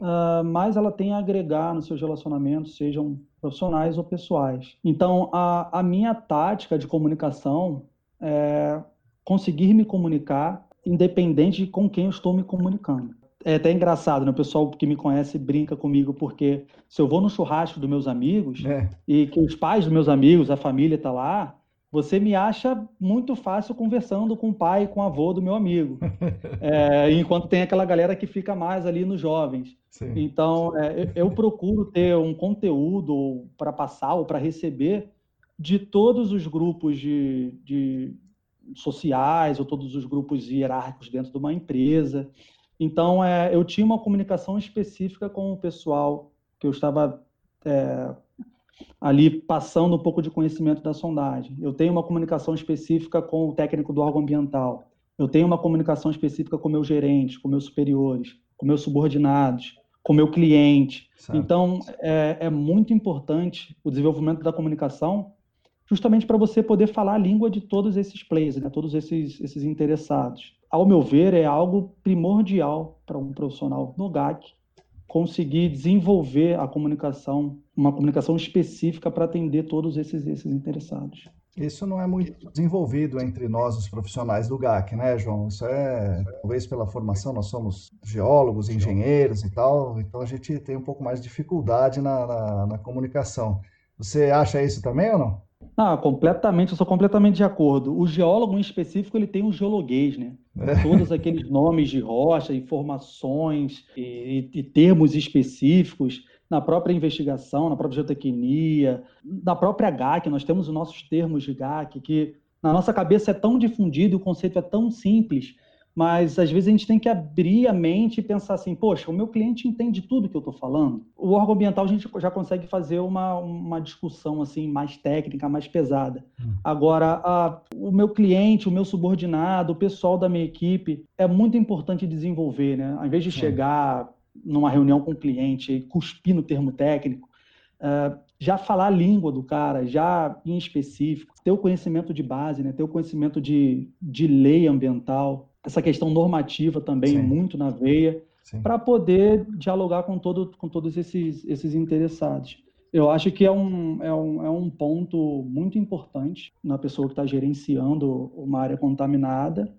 uh, mais ela tem a agregar nos seus relacionamentos, sejam profissionais ou pessoais. Então, a, a minha tática de comunicação é conseguir me comunicar independente de com quem eu estou me comunicando. É até engraçado, né? O pessoal que me conhece brinca comigo, porque se eu vou no churrasco dos meus amigos é. e que os pais dos meus amigos, a família está lá, você me acha muito fácil conversando com o pai e com o avô do meu amigo. *laughs* É, enquanto tem aquela galera que fica mais ali nos jovens. Sim. Então, é, eu procuro ter um conteúdo para passar ou para receber de todos os grupos de, de sociais ou todos os grupos hierárquicos dentro de uma empresa. Então, é, eu tinha uma comunicação específica com o pessoal que eu estava é, ali passando um pouco de conhecimento da sondagem. Eu tenho uma comunicação específica com o técnico do órgão ambiental. Eu tenho uma comunicação específica com meus gerentes, com meus superiores, com meus subordinados, com meu cliente. Certo. Então, é, é muito importante o desenvolvimento da comunicação justamente para você poder falar a língua de todos esses players, né? todos esses, esses interessados. Ao meu ver, é algo primordial para um profissional no GAC conseguir desenvolver a comunicação, uma comunicação específica para atender todos esses, esses interessados. Isso não é muito desenvolvido entre nós, os profissionais do GAC, né, João? Isso é, talvez pela formação, nós somos geólogos, engenheiros e tal, então a gente tem um pouco mais de dificuldade na, na, na comunicação. Você acha isso também ou não? Ah, completamente, eu sou completamente de acordo. O geólogo em específico, ele tem um geologuês, né? É. Todos aqueles nomes de rocha, informações e, e, termos específicos na própria investigação, na própria geotecnia, na própria GAC, nós temos os nossos termos de GAC, que na nossa cabeça é tão difundido, o conceito é tão simples, mas às vezes a gente tem que abrir a mente e pensar assim, poxa, o meu cliente entende tudo que eu estou falando. O órgão ambiental a gente já consegue fazer uma, uma discussão assim mais técnica, mais pesada. Hum. Agora, a, o meu cliente, o meu subordinado, o pessoal da minha equipe, é muito importante desenvolver, né? Ao invés de chegar numa reunião com o cliente e cuspir no termo técnico, uh, já falar a língua do cara, já em específico, ter o conhecimento de base, né? ter o conhecimento de, de lei ambiental, essa questão normativa também Sim. muito na veia, para poder dialogar com, todo, com todos esses, esses interessados. Eu acho que é um, é, um, é um ponto muito importante na pessoa que está gerenciando uma área contaminada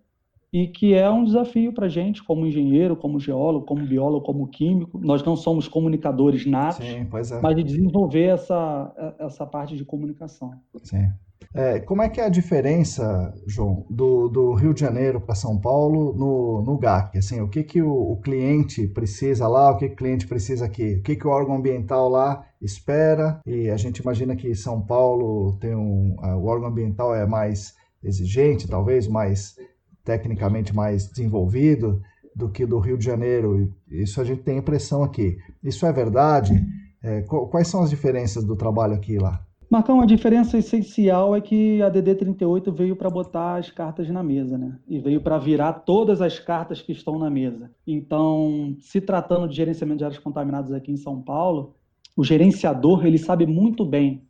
e que é um desafio para a gente, como engenheiro, como geólogo, como biólogo, como químico. Nós não somos comunicadores natos, Sim, é. mas de desenvolver essa, essa parte de comunicação. Sim. É, como é que é a diferença, João, do, do Rio de Janeiro para São Paulo no, no GAC? Assim, o que, que o, o, cliente precisa lá, o que, que o cliente precisa aqui? O que, que o órgão ambiental lá espera? E a gente imagina que São Paulo tem um... o órgão ambiental é mais exigente, talvez mais tecnicamente mais desenvolvido do que do Rio de Janeiro. Isso a gente tem impressão aqui. Isso é verdade? É, quais são as diferenças do trabalho aqui e lá? Marcão, a diferença essencial é que a DD38 veio para botar as cartas na mesa, né? E veio para virar todas as cartas que estão na mesa. Então, se tratando de gerenciamento de áreas contaminadas aqui em São Paulo, o gerenciador ele sabe muito bem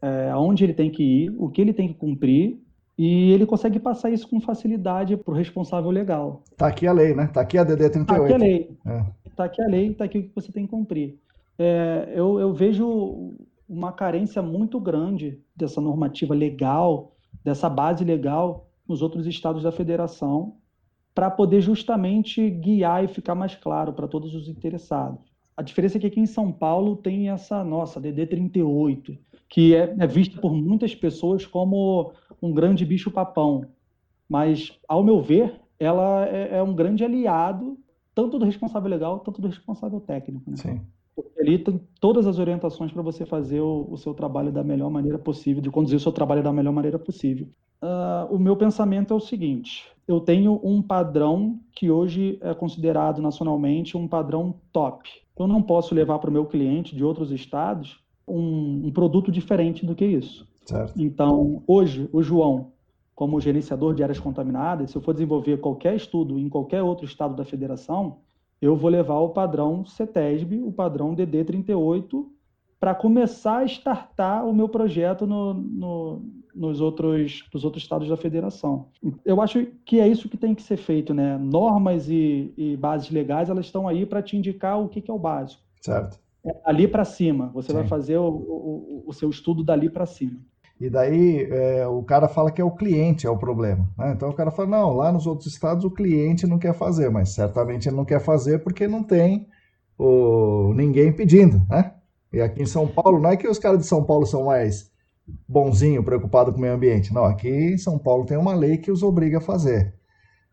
é, aonde ele tem que ir, o que ele tem que cumprir, e ele consegue passar isso com facilidade para o responsável legal. Tá aqui a lei, né? Tá aqui a DD38. Tá aqui a lei. É. Tá aqui a lei, tá aqui o que você tem que cumprir. É, eu, eu vejo uma carência muito grande dessa normativa legal, dessa base legal nos outros estados da federação, para poder justamente guiar e ficar mais claro para todos os interessados. A diferença é que aqui em São Paulo tem essa nossa DD 38, que é, é vista por muitas pessoas como um grande bicho-papão, mas, ao meu ver, ela é, é, um grande aliado tanto do responsável legal, tanto do responsável técnico. Né? Sim. Porque ali tem todas as orientações para você fazer o, o, seu trabalho da melhor maneira possível, de conduzir o seu trabalho da melhor maneira possível. Uh, o meu pensamento é o seguinte: eu tenho um padrão que hoje é considerado nacionalmente um padrão top. Eu não posso levar para o meu cliente de outros estados um, um produto diferente do que isso. Certo. Então, hoje, o João, como gerenciador de áreas contaminadas, se eu for desenvolver qualquer estudo em qualquer outro estado da federação, eu vou levar o padrão CETESB, o padrão DD38, para começar a startar o meu projeto no, no, nos, outros, nos outros estados da federação. Eu acho que é isso que tem que ser feito, né? Normas e, e bases legais, elas estão aí para te indicar o que, que, é o básico. Certo. É ali para cima, você Sim. vai fazer o, o, o seu estudo dali para cima. E daí é, o cara fala que é o cliente é o problema. Né? Então o cara fala, não, lá nos outros estados o cliente não quer fazer, mas certamente ele não quer fazer porque não tem o, ninguém pedindo, né? E aqui em São Paulo, não é que os caras de São Paulo são mais bonzinho, preocupado com o meio ambiente. Não, aqui em São Paulo tem uma lei que os obriga a fazer.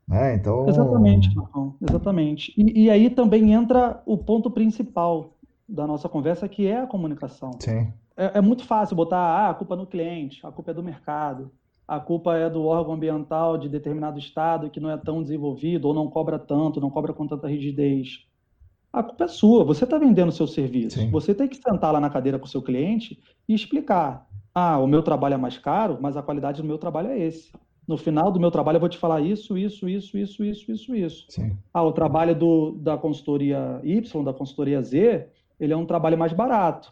Né? Então... Exatamente, Marcão, exatamente. E, e aí também entra o ponto principal da nossa conversa, que é a comunicação. Sim é, é, muito fácil botar ah, a culpa no cliente, a culpa é do mercado, a culpa é do órgão ambiental de determinado estado que não é tão desenvolvido ou não cobra tanto, não cobra com tanta rigidez. A culpa é sua, você está vendendo o seu serviço. Sim. Você tem que sentar lá na cadeira com o seu cliente e explicar. Ah, o meu trabalho é mais caro, mas a qualidade do meu trabalho é esse. No final do meu trabalho eu vou te falar isso, isso, isso, isso, isso, isso, isso. Sim. Ah, o trabalho do, da consultoria Y, da consultoria Z, ele é um trabalho mais barato.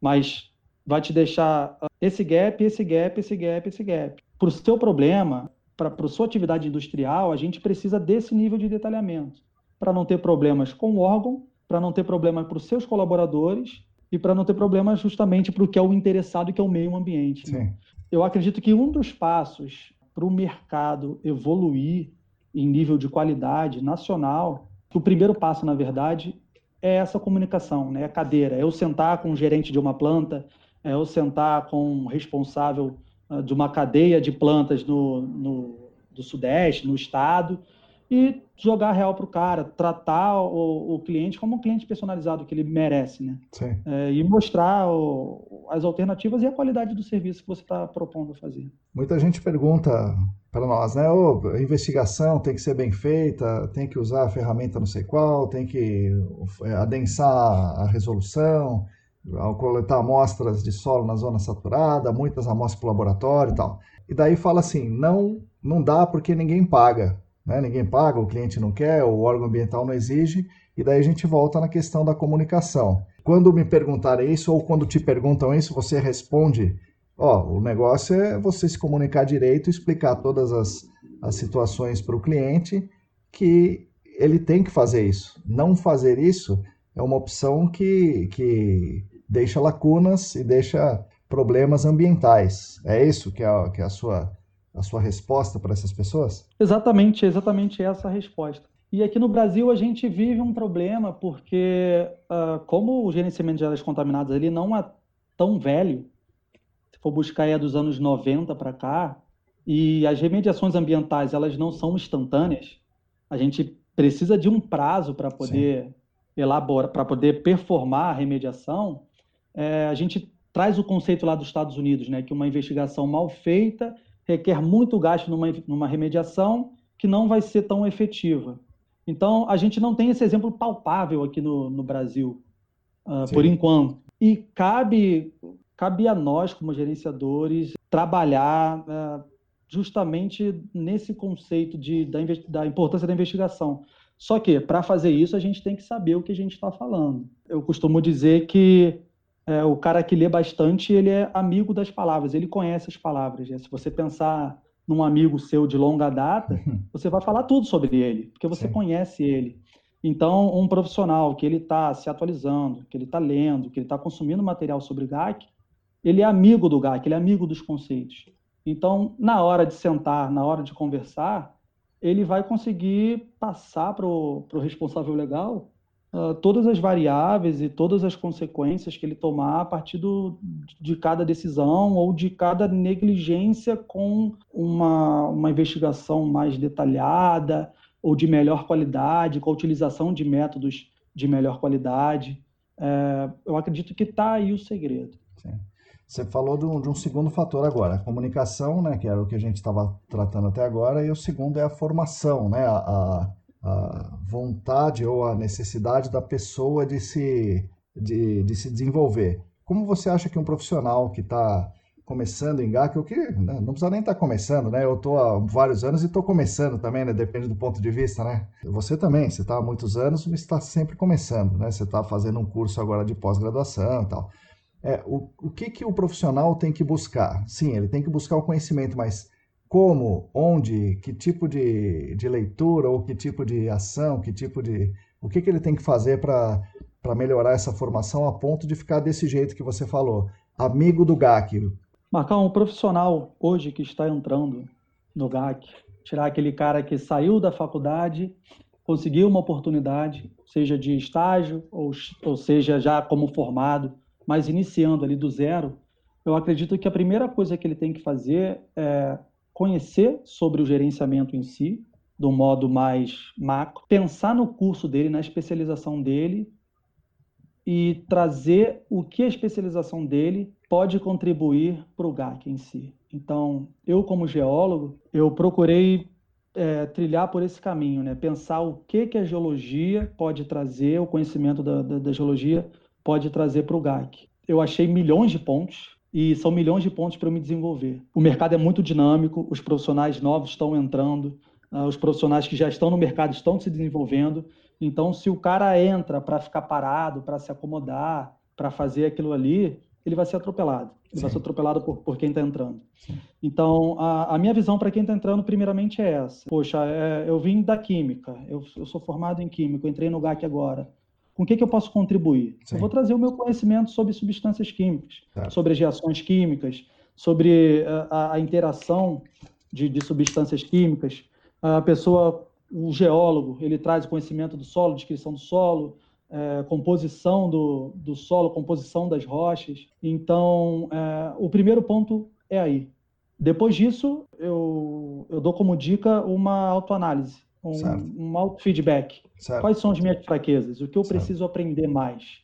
Mas vai te deixar ah, esse gap, esse gap, esse gap, esse gap. Para o seu problema, para a sua atividade industrial, a gente precisa desse nível de detalhamento, para não ter problemas com o órgão, para não ter problemas para os seus colaboradores e para não ter problemas justamente para o que é o interessado, que é o meio ambiente. Né? Eu acredito que um dos passos para o mercado evoluir em nível de qualidade nacional, o primeiro passo, na verdade, é essa comunicação, né? É a cadeira, é eu sentar com o gerente de uma planta, é eu sentar com um responsável uh, de uma cadeia de plantas no, no, do Sudeste, no Estado, e jogar real para o cara, tratar o, o, cliente como um cliente personalizado que ele merece, né? É, e mostrar o, as alternativas e a qualidade do serviço que você está propondo fazer. Muita gente pergunta para nós, né? Oh, a investigação tem que ser bem feita, tem que usar a ferramenta não sei qual, tem que é, adensar a resolução, ao coletar amostras de solo na zona saturada, muitas amostras para o laboratório e tal. E daí fala assim, não, não dá porque ninguém paga, né? Ninguém paga, o cliente não quer, o órgão ambiental não exige, e daí a gente volta na questão da comunicação. Quando me perguntarem isso ou quando te perguntam isso, você responde, ó, oh, o negócio é você se comunicar direito, explicar todas as, as situações para o cliente que ele tem que fazer isso. Não fazer isso é uma opção que, que deixa lacunas e deixa problemas ambientais. É isso que é, que é a, sua, a sua resposta para essas pessoas? Exatamente, exatamente essa a resposta. E aqui no Brasil a gente vive um problema porque, uh, como o gerenciamento de áreas contaminadas ele não é tão velho, se for buscar é dos anos 90 para cá, e as remediações ambientais elas não são instantâneas, a gente precisa de um prazo para poder elaborar, para poder performar a remediação, é, a gente traz o conceito lá dos Estados Unidos, né, que uma investigação mal feita requer muito gasto numa, numa remediação que não vai ser tão efetiva. Então, a gente não tem esse exemplo palpável aqui no, no Brasil, uh, por enquanto. E cabe, cabe a nós, como gerenciadores, trabalhar uh, justamente nesse conceito de, da, da importância da investigação. Só que, para fazer isso, a gente tem que saber o que a gente está falando. Eu costumo dizer que é, o cara que lê bastante, ele é amigo das palavras, ele conhece as palavras. Né? Se você pensar num amigo seu de longa data, *laughs* você vai falar tudo sobre ele, porque você Sim. conhece ele. Então, um profissional que ele está se atualizando, que ele está lendo, que ele está consumindo material sobre GAC, ele é amigo do GAC, ele é amigo dos conceitos. Então, na hora de sentar, na hora de conversar, ele vai conseguir passar para o responsável legal todas as variáveis e todas as consequências que ele tomar a partir do, de cada decisão ou de cada negligência com uma, uma investigação mais detalhada ou de melhor qualidade, com a utilização de métodos de melhor qualidade. É, eu acredito que está aí o segredo. Sim. Você falou de um, de um, segundo fator agora, a comunicação, né, que era o que a gente estava tratando até agora, e o segundo é a formação, né, a, a vontade ou a necessidade da pessoa de se, de, de se desenvolver. Como você acha que um profissional que está começando em GAC, o que né, não precisa nem estar tá começando, né? Eu estou há vários anos e estou começando também, né? Depende do ponto de vista, né? Você também, você está há muitos anos, mas está sempre começando, né? Você está fazendo um curso agora de pós-graduação e tal. É, o, o que, que o profissional tem que buscar? Sim, ele tem que buscar o conhecimento, mas como, onde, que tipo de, de leitura ou que tipo de ação, que tipo de. O que, que ele tem que fazer para melhorar essa formação a ponto de ficar desse jeito que você falou? Amigo do GAC, Marcão, um profissional hoje que está entrando no GAC, tirar aquele cara que saiu da faculdade, conseguiu uma oportunidade, seja de estágio ou, ou seja já como formado, mas iniciando ali do zero, eu acredito que a primeira coisa que ele tem que fazer é conhecer sobre o gerenciamento em si, do modo mais macro, pensar no curso dele, na especialização dele e trazer o que a especialização dele pode contribuir para o GAC em si. Então, eu como geólogo, eu procurei é, trilhar por esse caminho, né? pensar o que, que a geologia pode trazer, o conhecimento da, da, da geologia pode trazer para o GAC. Eu achei milhões de pontos, e são milhões de pontos para eu me desenvolver. O mercado é muito dinâmico, os profissionais novos estão entrando, uh, os profissionais que já estão no mercado estão se desenvolvendo, então, se o cara entra para ficar parado, para se acomodar, para fazer aquilo ali, ele vai ser atropelado. Ele Sim. vai ser atropelado por, por quem está entrando. Sim. Então, a, a, minha visão para quem está entrando, primeiramente, é essa. Poxa, é, eu vim da química, eu, eu, sou formado em química, eu entrei no GAC agora. Com o que, que eu posso contribuir? Sim. Eu vou trazer o meu conhecimento sobre substâncias químicas, certo. sobre as reações químicas, sobre a, a interação de, de substâncias químicas. A pessoa o geólogo ele traz o conhecimento do solo, descrição do solo, é, composição do, do solo, composição das rochas. Então, é, o primeiro ponto é aí. Depois disso, eu, eu dou como dica uma autoanálise, um, um auto-feedback. Quais são as minhas fraquezas? O que eu certo. preciso aprender mais?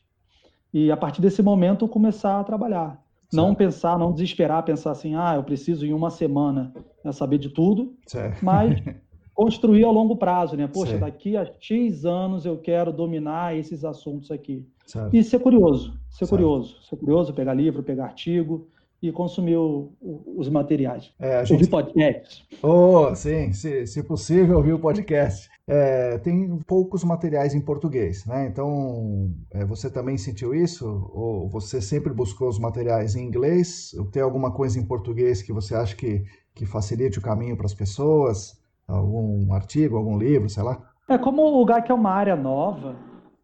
E a partir desse momento, começar a trabalhar. Certo. Não pensar, não desesperar, pensar assim, ah, eu preciso em uma semana saber de tudo, certo. mas *laughs* construir a longo prazo, né? Poxa, daqui a X anos eu quero dominar esses assuntos aqui. Certo. E ser curioso, ser certo. curioso, ser curioso, pegar livro, pegar artigo e consumir o, o, os materiais. É, gente... Ouvir podcast. Oh, sim, se, se possível, ouvir o podcast. É, tem poucos materiais em português, né? Então, é, você também sentiu isso? Ou você sempre buscou os materiais em inglês? Ou tem alguma coisa em português que você acha que, que facilite o caminho para as pessoas? algum artigo, algum livro, sei lá? É, como o GAC é uma área nova,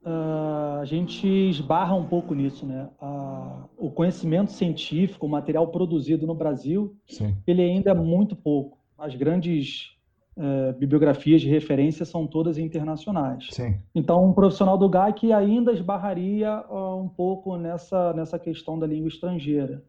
uh, a gente esbarra um pouco nisso, né? Uh, o conhecimento científico, o material produzido no Brasil, Sim. ele ainda é muito pouco. As grandes uh, bibliografias de referência são todas internacionais. Sim. Então, um profissional do GAC ainda esbarraria um pouco nessa, nessa questão da língua estrangeira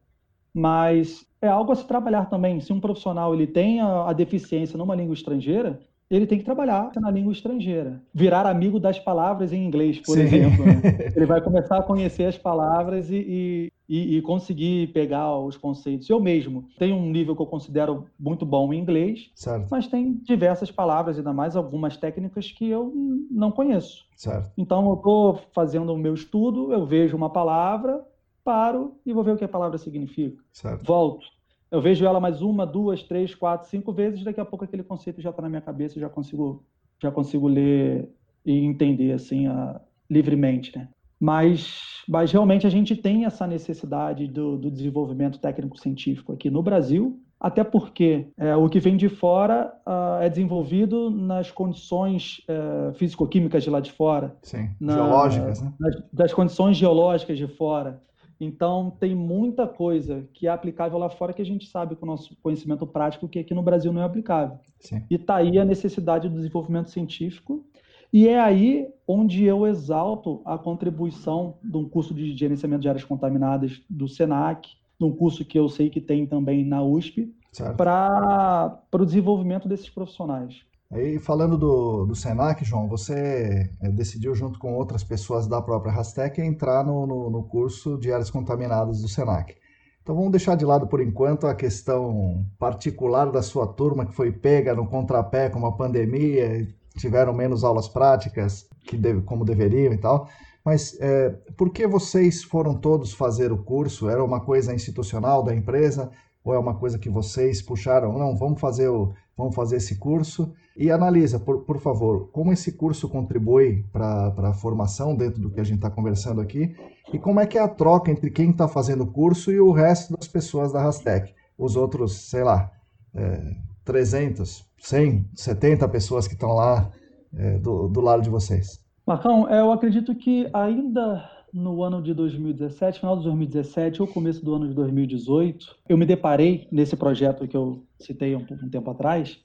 mas é algo a se trabalhar também. Se um profissional ele tem a, a deficiência numa língua estrangeira, ele tem que trabalhar na língua estrangeira. Virar amigo das palavras em inglês, por Sim. exemplo. Né? *laughs* Ele vai começar a conhecer as palavras e, e, e, conseguir pegar os conceitos. Eu mesmo tenho um nível que eu considero muito bom em inglês, certo. mas tem diversas palavras, ainda mais algumas técnicas que eu não conheço. Certo. Então, eu estou fazendo o meu estudo, eu vejo uma palavra, paro e vou ver o que a palavra significa. Certo. Volto. Eu vejo ela mais uma, duas, três, quatro, cinco vezes, daqui a pouco aquele conceito já está na minha cabeça, já consigo, já consigo ler e entender assim a, livremente, né? Mas, mas realmente a gente tem essa necessidade do, do desenvolvimento técnico-científico aqui no Brasil, até porque é, o que vem de fora uh, é desenvolvido nas condições uh, físico-químicas de lá de fora. Sim, na, geológicas, né? Das, das condições geológicas de fora. Então, tem muita coisa que é aplicável lá fora que a gente sabe com o nosso conhecimento prático que aqui no Brasil não é aplicável. Sim. E está aí a necessidade do desenvolvimento científico. E é aí onde eu exalto a contribuição de um curso de gerenciamento de áreas contaminadas do SENAC, de um curso que eu sei que tem também na USP, para o desenvolvimento desses profissionais. Aí, falando do, do Senac, João, você é, decidiu, junto com outras pessoas da própria Rastec, entrar no, no, no, curso de áreas contaminadas do Senac. Então, vamos deixar de lado, por enquanto, a questão particular da sua turma, que foi pega no contrapé com uma pandemia, tiveram menos aulas práticas, que deve, como deveriam e tal. Mas é, por que vocês foram todos fazer o curso? Era uma coisa institucional da empresa ou é uma coisa que vocês puxaram? Não, vamos fazer o, vamos fazer esse curso. E analisa, por, por favor, como esse curso contribui para a formação dentro do que a gente está conversando aqui e como é que é a troca entre quem está fazendo o curso e o resto das pessoas da Rastec, os outros, sei lá, é, 300, 100, 70 pessoas que estão lá é, do, do lado de vocês. Marcão, eu acredito que ainda no ano de 2017, final de 2017 ou começo do ano de 2018, eu me deparei nesse projeto que eu citei um, um tempo atrás,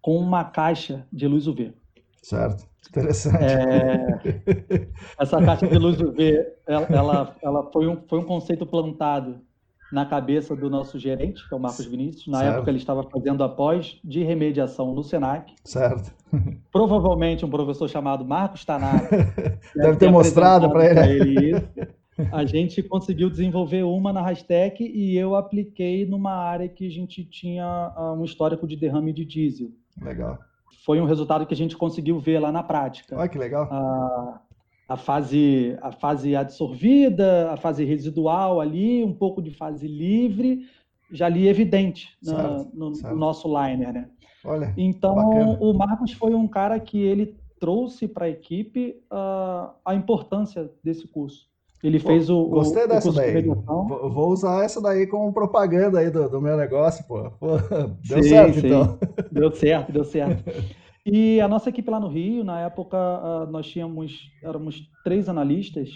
com uma caixa de luz UV. Certo, interessante. É, *laughs* essa caixa de luz UV, ela, ela, ela foi, um, foi um conceito plantado na cabeça do nosso gerente, que é o Marcos Vinícius. Na certo. época ele estava fazendo a pós de remediação no Senac. Certo. *laughs* Provavelmente um professor chamado Marcos Tanaka deve, *laughs* deve ter mostrado para ele. ele isso. A gente conseguiu desenvolver uma na Rastec e eu apliquei numa área que a gente tinha ah, um histórico de derrame de diesel. Legal. Foi um resultado que a gente conseguiu ver lá na prática. Olha que legal. Ah, a fase, a fase adsorvida, a fase residual ali, um pouco de fase livre, já ali evidente certo, no, no, nosso liner, né? Olha, então, bacana. o Marcos foi um cara que ele trouxe para a equipe uh, a importância desse curso. Ele pô, fez o. Gostei o, dessa o daí. Vou, vou usar essa daí como propaganda aí do, do meu negócio, pô. pô *laughs* deu sim, certo, sim. então. Deu certo, deu certo. *laughs* E a nossa equipe lá no Rio, na época, ah, nós tínhamos, éramos três analistas,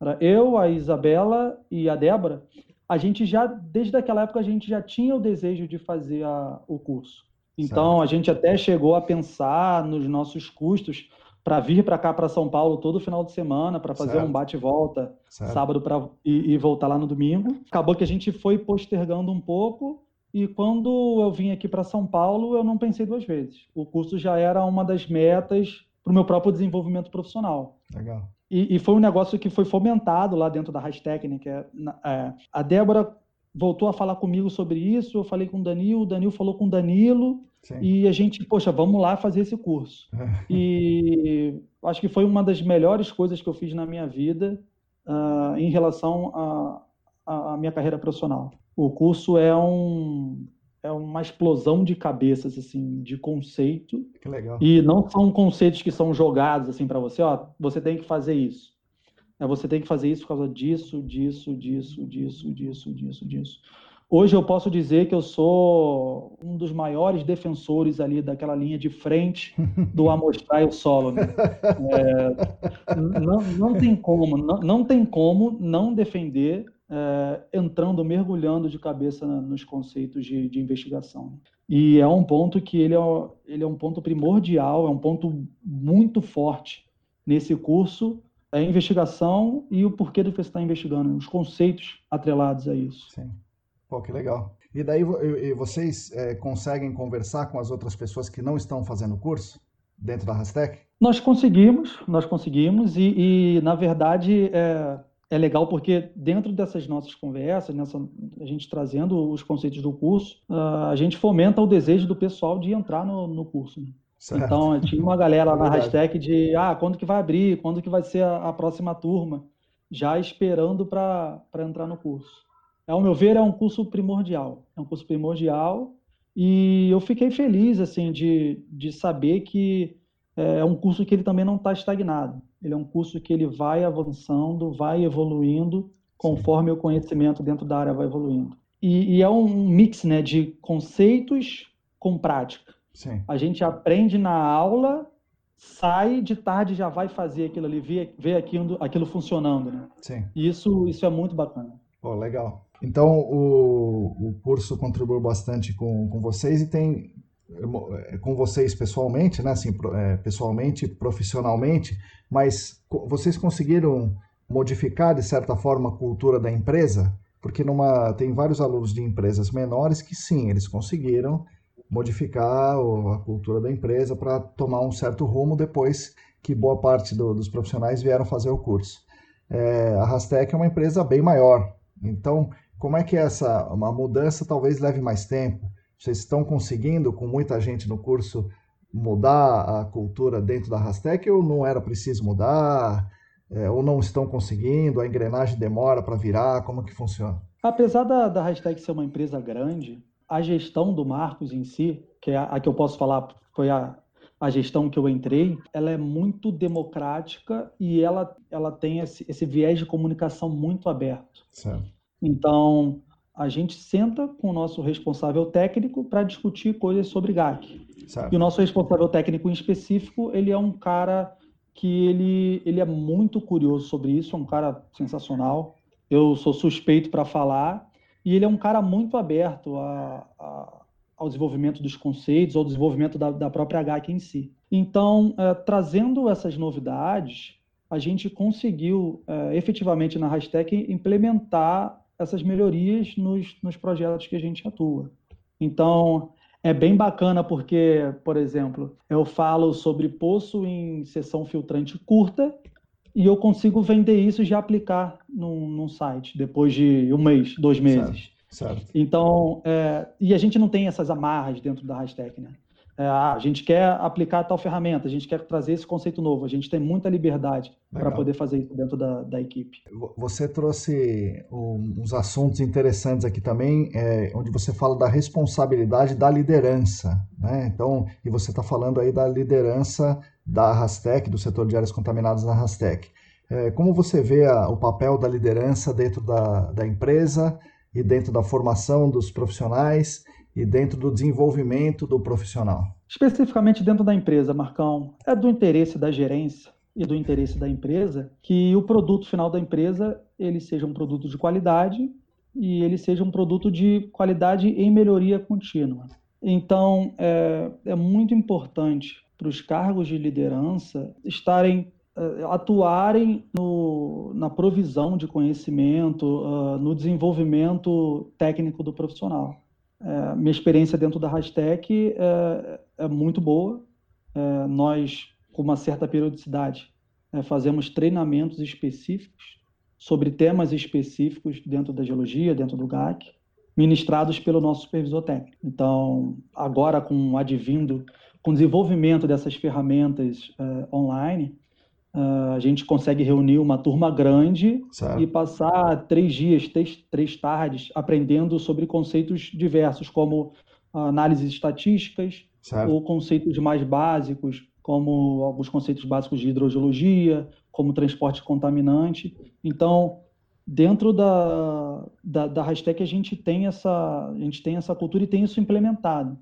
era eu, a Isabela e a Débora. A gente já, desde aquela época, a gente já tinha o desejo de fazer a, o curso. Então, certo. a gente até chegou a pensar nos nossos custos para vir para cá, para São Paulo, todo final de semana, para fazer certo. um bate-volta, sábado pra, e, e voltar lá no domingo. Acabou que a gente foi postergando um pouco, e quando eu vim aqui para São Paulo, eu não pensei duas vezes. O curso já era uma das metas para o meu próprio desenvolvimento profissional. Legal. E, e, foi um negócio que foi fomentado lá dentro da né? Que é, é, a Débora voltou a falar comigo sobre isso, eu falei com o Danilo, o Danilo falou com o Danilo, Sim. e a gente, poxa, vamos lá fazer esse curso. *laughs* e acho que foi uma das melhores coisas que eu fiz na minha vida uh, em relação à minha carreira profissional. O curso é um é uma explosão de cabeças assim, de conceito. Que legal. E não são conceitos que são jogados assim para você, ó, você tem que fazer isso. É, você tem que fazer isso por causa disso, disso, disso, disso, disso, disso, disso. Hoje eu posso dizer que eu sou um dos maiores defensores ali daquela linha de frente do *laughs* amostrar o solo. Né? É, não, não tem como, não, não tem como não defender é, entrando, mergulhando de cabeça nos conceitos de, de, investigação. E é um ponto que ele é, ele é um ponto primordial, é um ponto muito forte nesse curso, é a investigação e o porquê do que você está investigando, os conceitos atrelados a isso. Sim. Pô, que legal. E daí vocês é, conseguem conversar com as outras pessoas que não estão fazendo o curso dentro da Rastec? Nós conseguimos, nós conseguimos e, e na verdade é, é legal porque dentro dessas nossas conversas, nessa, a gente trazendo os conceitos do curso, uh, a gente fomenta o desejo do pessoal de entrar no, no curso. Né? Então, tinha uma galera é na hashtag de ah, quando que vai abrir, quando que vai ser a, a próxima turma, já esperando para entrar no curso. Ao meu ver, é um curso primordial. É um curso primordial e eu fiquei feliz assim de, de saber que é, é um curso que ele também não está estagnado. Ele é um curso que ele vai avançando, vai evoluindo conforme Sim. o conhecimento dentro da área vai evoluindo. E, e, é um mix né, de conceitos com prática. Sim. A gente aprende na aula, sai de tarde já vai fazer aquilo ali, vê, vê aquilo, aquilo funcionando. Né? Sim. E isso, isso é muito bacana. Pô, legal. Então, o, o curso contribuiu bastante com, com vocês e tem com vocês pessoalmente, né? Assim, é, pessoalmente, profissionalmente, mas vocês conseguiram modificar de certa forma a cultura da empresa? Porque numa tem vários alunos de empresas menores que sim, eles conseguiram modificar a cultura da empresa para tomar um certo rumo depois que boa parte do, dos profissionais vieram fazer o curso. É, a Rastec é uma empresa bem maior, então como é que é essa uma mudança talvez leve mais tempo? Vocês estão conseguindo, com muita gente no curso, mudar a cultura dentro da Rastec ou não era preciso mudar? é, ou não estão conseguindo? A engrenagem demora para virar? Como que funciona? Apesar da, da hashtag ser uma empresa grande, a gestão do Marcos em si, que é a, a que eu posso falar foi a, a gestão que eu entrei, ela é muito democrática e ela, ela tem esse, esse viés de comunicação muito aberto. Certo. Então, a gente senta com o nosso responsável técnico para discutir coisas sobre GAC. E o nosso responsável técnico em específico, ele é um cara que ele, ele é muito curioso sobre isso, é um cara sensacional. Eu sou suspeito para falar e ele é um cara muito aberto a, a ao desenvolvimento dos conceitos, ao desenvolvimento da, da própria HAC em si. Então, é, trazendo essas novidades, a gente conseguiu é, efetivamente na Hashtag implementar essas melhorias nos, nos projetos que a gente atua. Então, é bem bacana porque, por exemplo, eu falo sobre poço em sessão filtrante curta e eu consigo vender isso e já aplicar num, num site depois de um mês, dois meses. Certo. Certo. Então, é, e a gente não tem essas amarras dentro da hashtag, né? É, ah, a gente quer aplicar tal ferramenta, a gente quer trazer esse conceito novo, a gente tem muita liberdade para poder fazer isso dentro da, da, equipe. Você trouxe uns assuntos interessantes aqui também, é, onde você fala da responsabilidade da liderança, né? Então, e você está falando aí da liderança da Rastec, do setor de áreas contaminadas na Rastec. É, como você vê a, o papel da liderança dentro da, da empresa? e dentro da formação dos profissionais e dentro do desenvolvimento do profissional? Especificamente dentro da empresa, Marcão, é do interesse da gerência e do interesse da empresa que o produto final da empresa ele seja um produto de qualidade e ele seja um produto de qualidade em melhoria contínua. Então, é, é muito importante para os cargos de liderança estarem eh, atuarem no, na provisão de conhecimento, uh, no desenvolvimento técnico do profissional. É, minha experiência dentro da Rastec é, é muito boa. É, nós, com uma certa periodicidade, é, fazemos treinamentos específicos sobre temas específicos dentro da geologia, dentro do GAC, ministrados pelo nosso supervisor técnico. Então, agora com advindo, com o desenvolvimento dessas ferramentas é, online, a gente consegue reunir uma turma grande certo. e passar três dias, três, três tardes, aprendendo sobre conceitos diversos, como análises estatísticas, certo. ou conceitos mais básicos, como alguns conceitos básicos de hidrogeologia, como transporte contaminante. Então, dentro da, da, da hashtag a gente tem essa a gente tem essa cultura e tem isso implementado.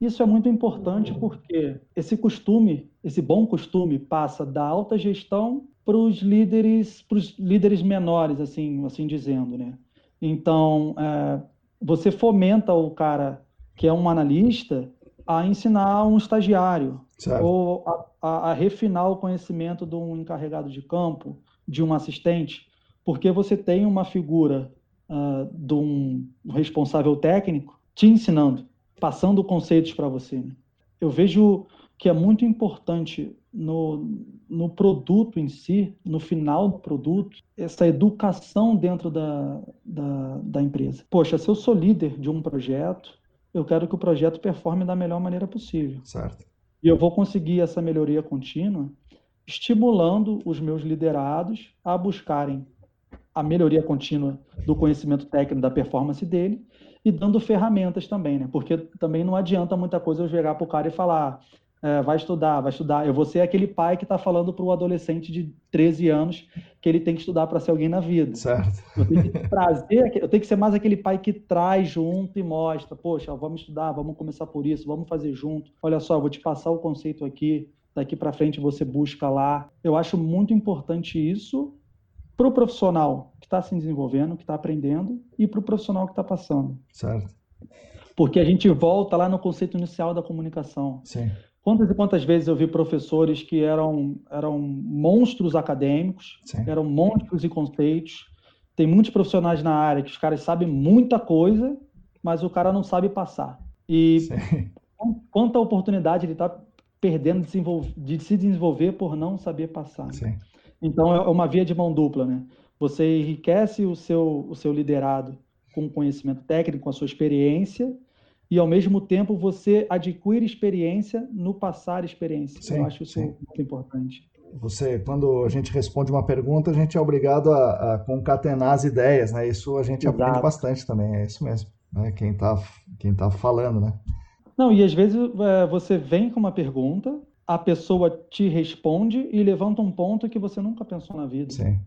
Isso é muito importante porque esse costume, esse bom costume, passa da alta gestão para os líderes, para os líderes menores, assim, assim dizendo, né? Então, é, você fomenta o cara que é um analista a ensinar um estagiário ou a, a, a, refinar o conhecimento de um encarregado de campo, de um assistente, porque você tem uma figura uh, de um responsável técnico te ensinando passando conceitos para você. Né? Eu vejo que é muito importante no, no produto em si, no final do produto, essa educação dentro da, da, da empresa. Poxa, se eu sou líder de um projeto, eu quero que o projeto performe da melhor maneira possível. Certo. E eu vou conseguir essa melhoria contínua estimulando os meus liderados a buscarem a melhoria contínua do conhecimento técnico da performance dele e dando ferramentas também, né? Porque também não adianta muita coisa eu chegar para o cara e falar, é, vai estudar, vai estudar. Eu vou ser aquele pai que está falando para o adolescente de 13 anos que ele tem que estudar para ser alguém na vida. Certo. Eu tenho que trazer, eu tenho que ser mais aquele pai que traz junto e mostra, poxa, vamos estudar, vamos começar por isso, vamos fazer junto. Olha só, eu vou te passar o conceito aqui, daqui para frente você busca lá. Eu acho muito importante isso para o profissional que está se desenvolvendo, que está aprendendo, e para o profissional que está passando. Certo. Porque a gente volta lá no conceito inicial da comunicação. Sim. Quantas e quantas vezes eu vi professores que eram, eram monstros acadêmicos, Sim. eram monstros em conceitos. Tem muitos profissionais na área que os caras sabem muita coisa, mas o cara não sabe passar. E Sim. quanta oportunidade ele está perdendo de se desenvolver por não saber passar. Sim. Então é uma via de mão dupla, né? Você enriquece o seu, o seu liderado com conhecimento técnico, com a sua experiência, e ao mesmo tempo você adquire experiência no passar experiência. Sim, Eu acho isso sim. muito importante. você, quando a gente responde uma pergunta, a gente é obrigado a, a concatenar as ideias, né? Isso a gente Exato. aprende bastante também, é isso mesmo. Né? Quem está quem tá falando, né? Não, e às vezes é, você vem com uma pergunta, a pessoa te responde e levanta um ponto que você nunca pensou na vida. Sim.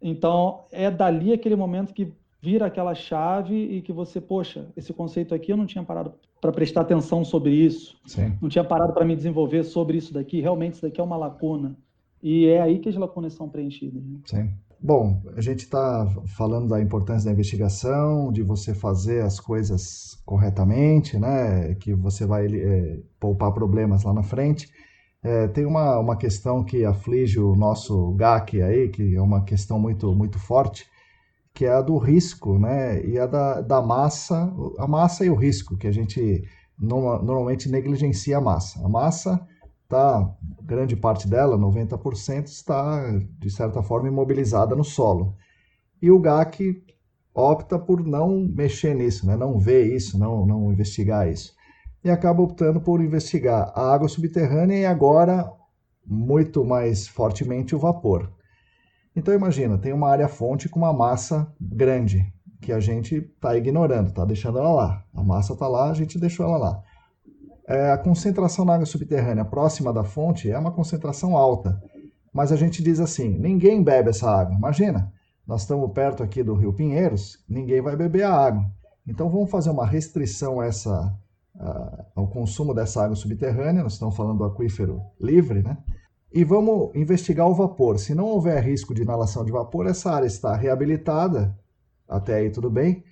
Então, é dali aquele momento que vira aquela chave e que você, poxa, esse conceito aqui eu não tinha parado para prestar atenção sobre isso. Sim. Não tinha parado para me desenvolver sobre isso daqui. Realmente, isso daqui é uma lacuna. E é aí que as lacunas são preenchidas. Né? Sim. Bom, a gente está falando da importância da investigação, de você fazer as coisas corretamente, né? Que você vai é, poupar problemas lá na frente. É, tem uma, uma questão que aflige o nosso GAC aí, que é uma questão muito, muito forte, que é a do risco, né? E a da, da massa, a massa e o risco, que a gente normalmente negligencia a massa. A massa tá, grande parte dela, 90%, está de certa forma imobilizada no solo. E o GAC opta por não mexer nisso, né? não ver isso, não, não investigar isso. E acaba optando por investigar a água subterrânea e agora, muito mais fortemente, o vapor. Então imagina, tem uma área fonte com uma massa grande que a gente está ignorando, está deixando ela lá. A massa está lá, a gente deixou ela lá. É, a concentração na água subterrânea próxima da fonte é uma concentração alta, mas a gente diz assim: ninguém bebe essa água. Imagina, nós estamos perto aqui do Rio Pinheiros, ninguém vai beber a água. Então vamos fazer uma restrição a essa, ao consumo dessa água subterrânea. Nós estamos falando do aquífero livre, né? E vamos investigar o vapor. Se não houver risco de inalação de vapor, essa área está reabilitada, até aí tudo bem,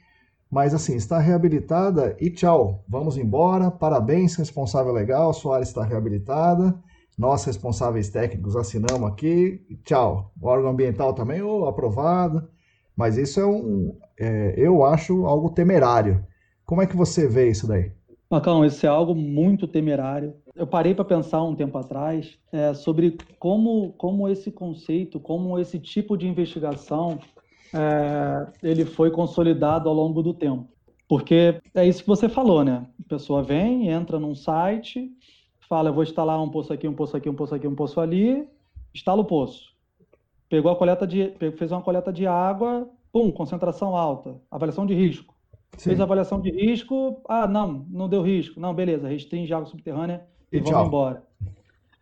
mas assim, está reabilitada e tchau, vamos embora, parabéns, responsável legal, sua área está reabilitada, nós responsáveis técnicos assinamos aqui, tchau. O órgão ambiental também, oh, aprovado, mas isso é um, é, eu acho algo temerário. Como é que você vê isso daí? Macão, isso é algo muito temerário. Eu parei para pensar um tempo atrás é, sobre como, como esse conceito, como esse tipo de investigação é, ele foi consolidado ao longo do tempo. Porque é isso que você falou, né? A pessoa vem, entra num site, fala, eu vou instalar um poço aqui, um poço aqui, um poço aqui, um poço ali, instala o poço. Pegou a coleta de, fez uma coleta de água, pum, concentração alta, avaliação de risco Sim. Fez a avaliação de risco, ah, não, não deu risco. Não, beleza, restringe água subterrânea e, e vamos tchau. embora.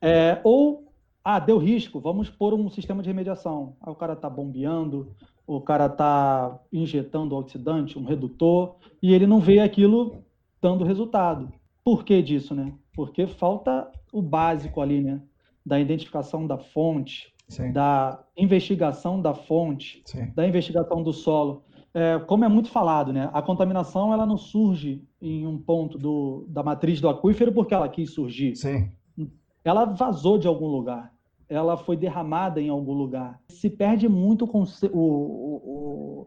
É, ou, ah, deu risco, vamos pôr um sistema de remediação. Aí o cara está bombeando, o cara está injetando oxidante, um redutor, e ele não vê aquilo dando resultado. Por que disso, né? Porque falta o básico ali, né? Da identificação da fonte, Sim. da investigação da fonte, Sim. da investigação do solo é, como é muito falado, né? A contaminação ela não surge em um ponto do, da matriz do aquífero porque ela quis surgir. Sim. Ela vazou de algum lugar. Ela foi derramada em algum lugar. Se perde muito o, o,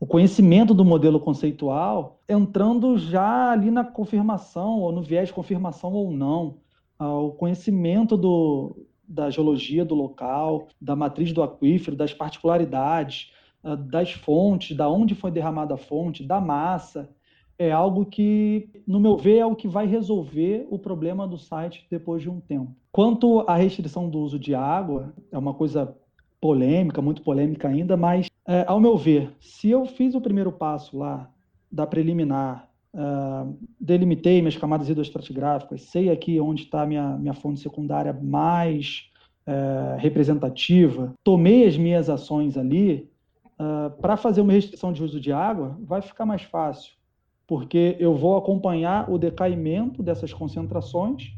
o conhecimento do modelo conceitual, entrando já ali na confirmação, ou no viés de confirmação ou não. O conhecimento do, da geologia do local, da matriz do aquífero, das particularidades, das fontes, da onde foi derramada a fonte, da massa, é algo que, no meu ver, é o que vai resolver o problema do site depois de um tempo. Quanto à restrição do uso de água, é uma coisa polêmica, muito polêmica ainda, mas, é, ao meu ver, se eu fiz o primeiro passo lá da preliminar, uh, delimitei minhas camadas hidroestratigráficas, sei aqui onde está minha, minha fonte secundária mais uh, representativa, tomei as minhas ações ali, uh, ah, para fazer uma restrição de uso de água, vai ficar mais fácil, porque eu vou acompanhar o decaimento dessas concentrações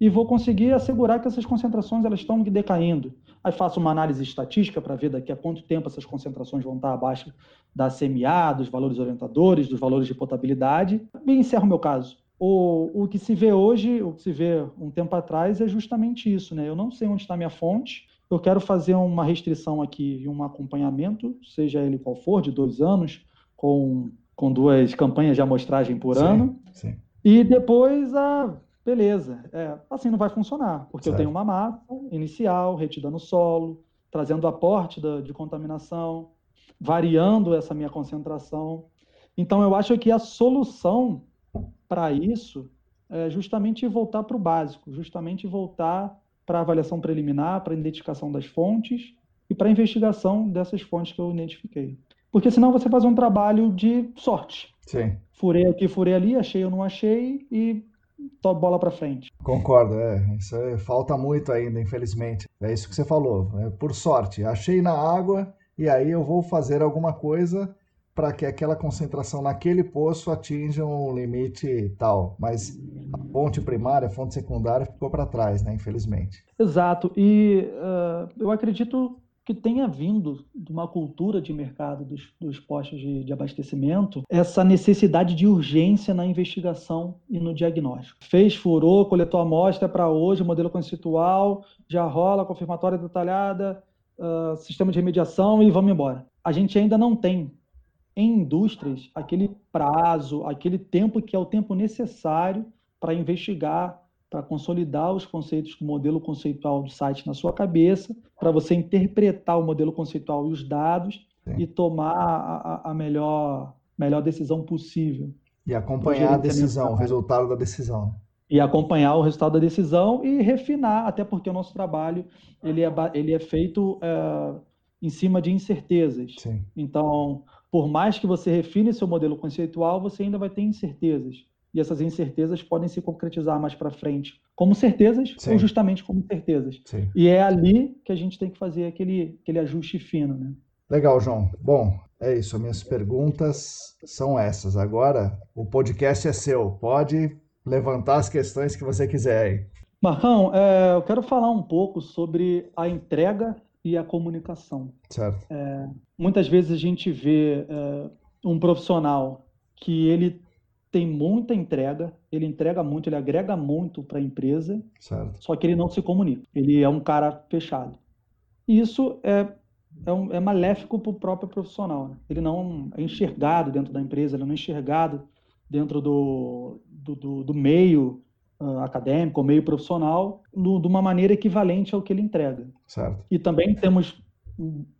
e vou conseguir assegurar que essas concentrações elas estão decaindo. Aí faço uma análise estatística para ver daqui a quanto tempo essas concentrações vão estar abaixo da CMA, dos valores orientadores, dos valores de potabilidade, e encerro o meu caso. O, o que se vê hoje, o que se vê um tempo atrás, é justamente isso. Né? Eu não sei onde está minha fonte, eu quero fazer uma restrição aqui e um acompanhamento, seja ele qual for, de dois anos, com, com duas campanhas de amostragem por sim, ano. Sim. E depois, ah, beleza, é, assim não vai funcionar, porque certo. eu tenho uma massa inicial retida no solo, trazendo aporte da, de contaminação, variando essa minha concentração. Então, eu acho que a solução para isso é justamente voltar para o básico, justamente voltar para avaliação preliminar, para identificação das fontes e para investigação dessas fontes que eu identifiquei. Porque senão você faz um trabalho de sorte. Sim. Furei aqui, furei ali, achei ou não achei e to bola para frente. Concordo, é. Isso é, falta muito ainda, infelizmente. É isso que você falou. É por sorte. Achei na água e aí eu vou fazer alguma coisa para que aquela concentração naquele poço atinja um limite tal. Mas a fonte primária, a fonte secundária ficou para trás, né? Infelizmente. Exato. E uh, eu acredito que tenha vindo de uma cultura de mercado dos, dos postos de, de, abastecimento essa necessidade de urgência na investigação e no diagnóstico. Fez, furou, coletou amostra para hoje, modelo conceitual, já rola, confirmatória detalhada, uh, sistema de remediação e vamos embora. A gente ainda não tem em indústrias aquele prazo, aquele tempo que é o tempo necessário para investigar para consolidar os conceitos do modelo conceitual do site na sua cabeça, para você interpretar o modelo conceitual e os dados Sim. e tomar a, a, melhor, melhor decisão possível. E acompanhar a decisão, o resultado da decisão. E acompanhar o resultado da decisão e refinar, até porque o nosso trabalho ele é, ele é feito é, em cima de incertezas. Sim. Então, por mais que você refine seu modelo conceitual, você ainda vai ter incertezas e essas incertezas podem se concretizar mais para frente como certezas Sim. ou justamente como certezas. Sim. E é ali que a gente tem que fazer aquele, aquele ajuste fino. Né? Legal, João. Bom, é isso. Minhas perguntas são essas. Agora, o podcast é seu. Pode levantar as questões que você quiser aí. Marcão, é, eu quero falar um pouco sobre a entrega e a comunicação. Certo. É, muitas vezes a gente vê é, um profissional que ele tem muita entrega, ele entrega muito, ele agrega muito para a empresa, certo. só que ele não se comunica. Ele é um cara fechado. E isso é, é, um, é maléfico para o próprio profissional. Né? Ele não é enxergado dentro da empresa, ele não é enxergado dentro do, do, do, do meio uh, acadêmico, meio profissional, no, de uma maneira equivalente ao que ele entrega. Certo. E também temos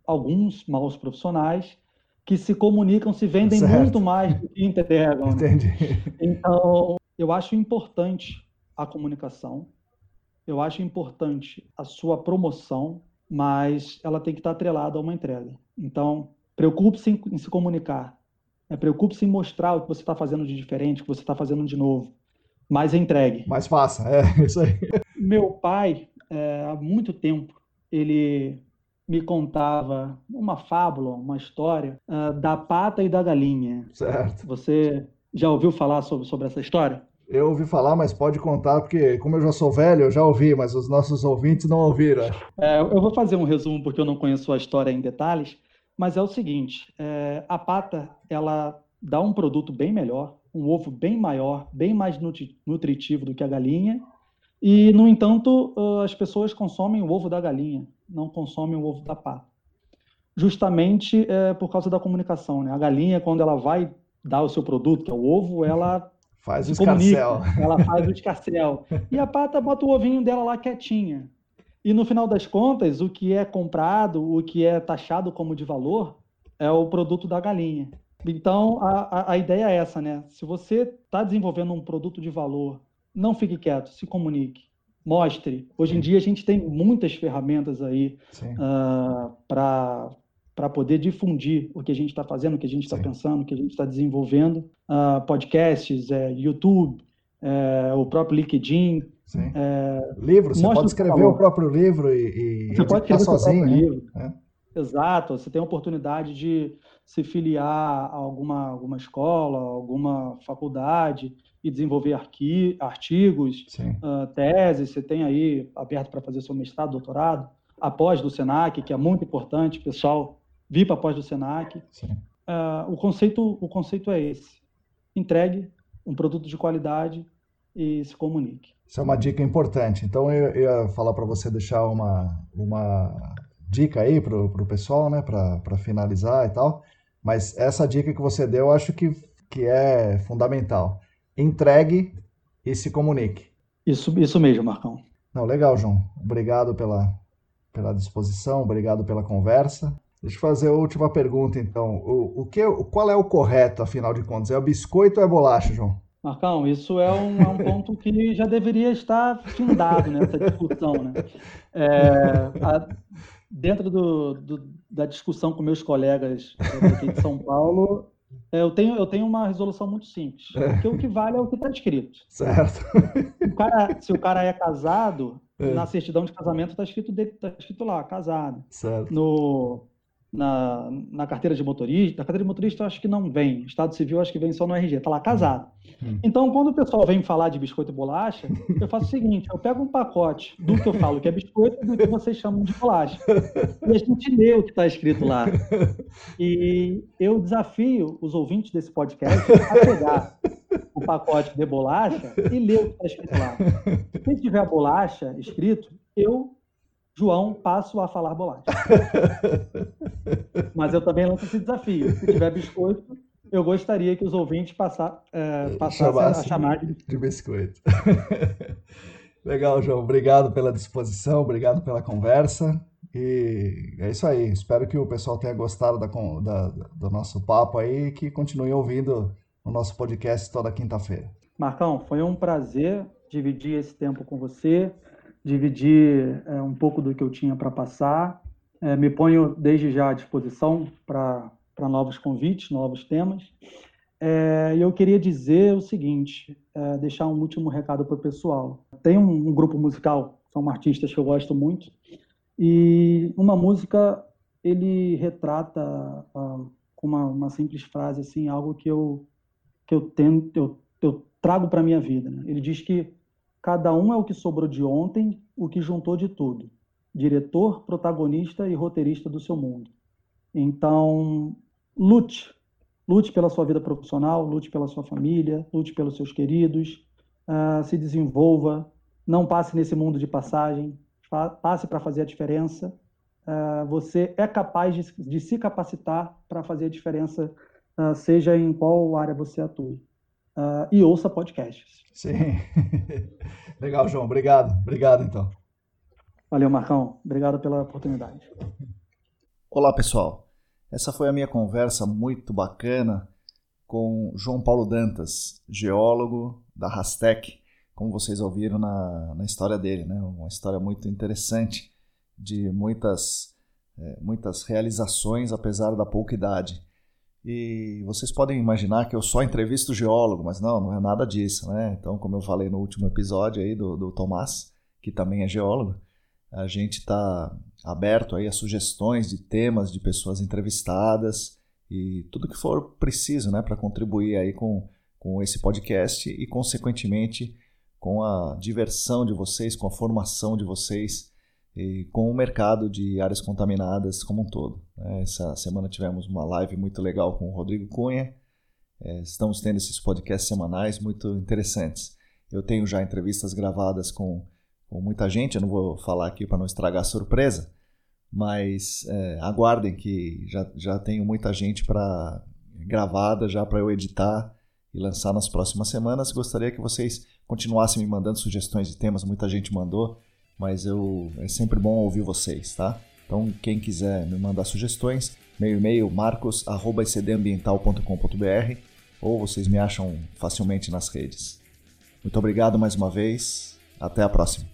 alguns maus profissionais que se comunicam, se vendem certo. muito mais do que entregam. Né? Entendi. Então, eu acho importante a comunicação, eu acho importante a sua promoção, mas ela tem que estar atrelada a uma entrega. Então, preocupe-se em, em, se comunicar, né? preocupe-se em mostrar o que você está fazendo de diferente, o que você está fazendo de novo, mas entregue. Mas faça, é *laughs* isso aí. Meu pai, é, há muito tempo, ele me contava uma fábula, uma história uh, da pata e da galinha. Certo. Você já ouviu falar sobre, sobre essa história? Eu ouvi falar, mas pode contar, porque como eu já sou velho, eu já ouvi, mas os nossos ouvintes não ouviram. É, eu vou fazer um resumo, porque eu não conheço a história em detalhes, mas é o seguinte, é, a pata, ela dá um produto bem melhor, um ovo bem maior, bem mais nutritivo do que a galinha, e, no entanto, as pessoas consomem o ovo da galinha, não consomem o ovo da pata. Justamente é, por causa da comunicação. Né? A galinha, quando ela vai dar o seu produto, que é o ovo, ela faz o escarcel. Ela faz o escarcel. E a pata bota o ovinho dela lá quietinha. E no final das contas, o que é comprado, o que é taxado como de valor, é o produto da galinha. Então, a, a, ideia é essa, né? Se você está desenvolvendo um produto de valor não fique quieto, se comunique, mostre. Hoje em dia a gente tem muitas ferramentas aí uh, ah, para poder difundir o que a gente está fazendo, o que a gente está pensando, o que a gente está desenvolvendo. Uh, podcasts, é, YouTube, é, o próprio LinkedIn. É, livro, você pode escrever o próprio livro e, e você pode escrever sozinho. Né? Livro. É. Exato, você tem a oportunidade de se filiar a alguma, alguma escola, alguma faculdade e desenvolver arqui, artigos, uh, teses, você tem aí aberto para fazer seu mestrado, doutorado, após do Senac, que é muito importante, pessoal, vir para após do Senac. Uh, o, conceito, o conceito é esse, entregue um produto de qualidade e se comunique. Isso é uma dica importante. Então, eu ia falar para você deixar uma, uma dica aí para o pessoal, né, para finalizar e tal. Mas essa dica que você deu, eu acho que, que é fundamental entregue e se comunique. Isso, isso mesmo, Marcão. Não, legal, João. Obrigado pela, pela disposição, obrigado pela conversa. Deixa eu fazer a última pergunta, então. O, o que, qual é o correto, afinal de contas? É o biscoito ou é bolacha, João? Marcão, isso é um, é um ponto que já deveria estar findado nessa discussão. Né? É, a, dentro do, do, da discussão com meus colegas aqui de São Paulo, é, eu tenho, eu tenho uma resolução muito simples. Porque o que vale é o que está escrito. Certo. O cara, se o cara é casado, é. na certidão de casamento está escrito, tá escrito lá, casado. Certo. No, na, na carteira de motorista. Na carteira de motorista eu acho que não vem. Estado civil eu acho que vem só no RG. Está lá, casado. Hum. Então, quando o pessoal vem falar de biscoito e bolacha, eu faço o seguinte: eu pego um pacote do que eu falo que é biscoito e do que vocês chamam de bolacha. E a gente lê o que está escrito lá. E eu desafio os ouvintes desse podcast a pegar o pacote de bolacha e ler o que está escrito lá. Se tiver bolacha escrito, eu João, passo a falar bolacha. *laughs* Mas eu também lanço esse desafio. Se tiver biscoito, eu gostaria que os ouvintes passar, é, passassem a chamar de, de biscoito. *laughs* Legal, João. Obrigado pela disposição, obrigado pela conversa. E é isso aí. Espero que o pessoal tenha gostado da, da, do nosso papo aí e que continue ouvindo o nosso podcast toda quinta-feira. Marcão, foi um prazer dividir esse tempo com você dividir é, um pouco do que eu tinha para passar. É, me ponho desde já à disposição para novos convites, novos temas. É, eu queria dizer o seguinte, é, deixar um último recado para o pessoal. Tem um, um, grupo musical, são artistas que eu gosto muito, e uma música ele retrata uh, com uma, uma, simples frase assim algo que eu que eu tento eu, eu trago para minha vida. Né? Ele diz que Cada um é o que sobrou de ontem, o que juntou de tudo. Diretor, protagonista e roteirista do seu mundo. Então, lute. Lute pela sua vida profissional, lute pela sua família, lute pelos seus queridos, uh, se desenvolva, não passe nesse mundo de passagem, passe para fazer a diferença. Uh, você é capaz de, de se capacitar para fazer a diferença, uh, seja em qual área você atue uh, e ouça podcasts. Sim. *laughs* Legal, João. Obrigado. Obrigado, então. Valeu, Marcão. Obrigado pela oportunidade. Olá, pessoal. Essa foi a minha conversa muito bacana com João Paulo Dantas, geólogo da Rastec, como vocês ouviram na, na história dele, né? Uma história muito interessante de muitas, é, muitas realizações, apesar da pouca idade. E vocês podem imaginar que eu só entrevisto geólogo, mas não, não é nada disso, né? Então, como eu falei no último episódio aí do, do Tomás, que também é geólogo, a gente está aberto aí a sugestões de temas de pessoas entrevistadas e tudo que for preciso, né, para contribuir aí com, com esse podcast e, consequentemente, com a diversão de vocês, com a formação de vocês e com o mercado de áreas contaminadas como um todo. Né? Essa semana tivemos uma live muito legal com o Rodrigo Cunha. É, estamos tendo esses podcasts semanais muito interessantes. Eu tenho já entrevistas gravadas com, com muita gente, eu não vou falar aqui para não estragar a surpresa, mas é, aguardem que já, já tenho muita gente para gravada já para eu editar e lançar nas próximas semanas. Gostaria que vocês continuassem me mandando sugestões de temas, muita gente mandou mas eu é sempre bom ouvir vocês, tá? Então, quem quiser me mandar sugestões, meu e-mail marcos@icdambiental.com.br ou vocês me acham facilmente nas redes. Muito obrigado mais uma vez. Até a próxima.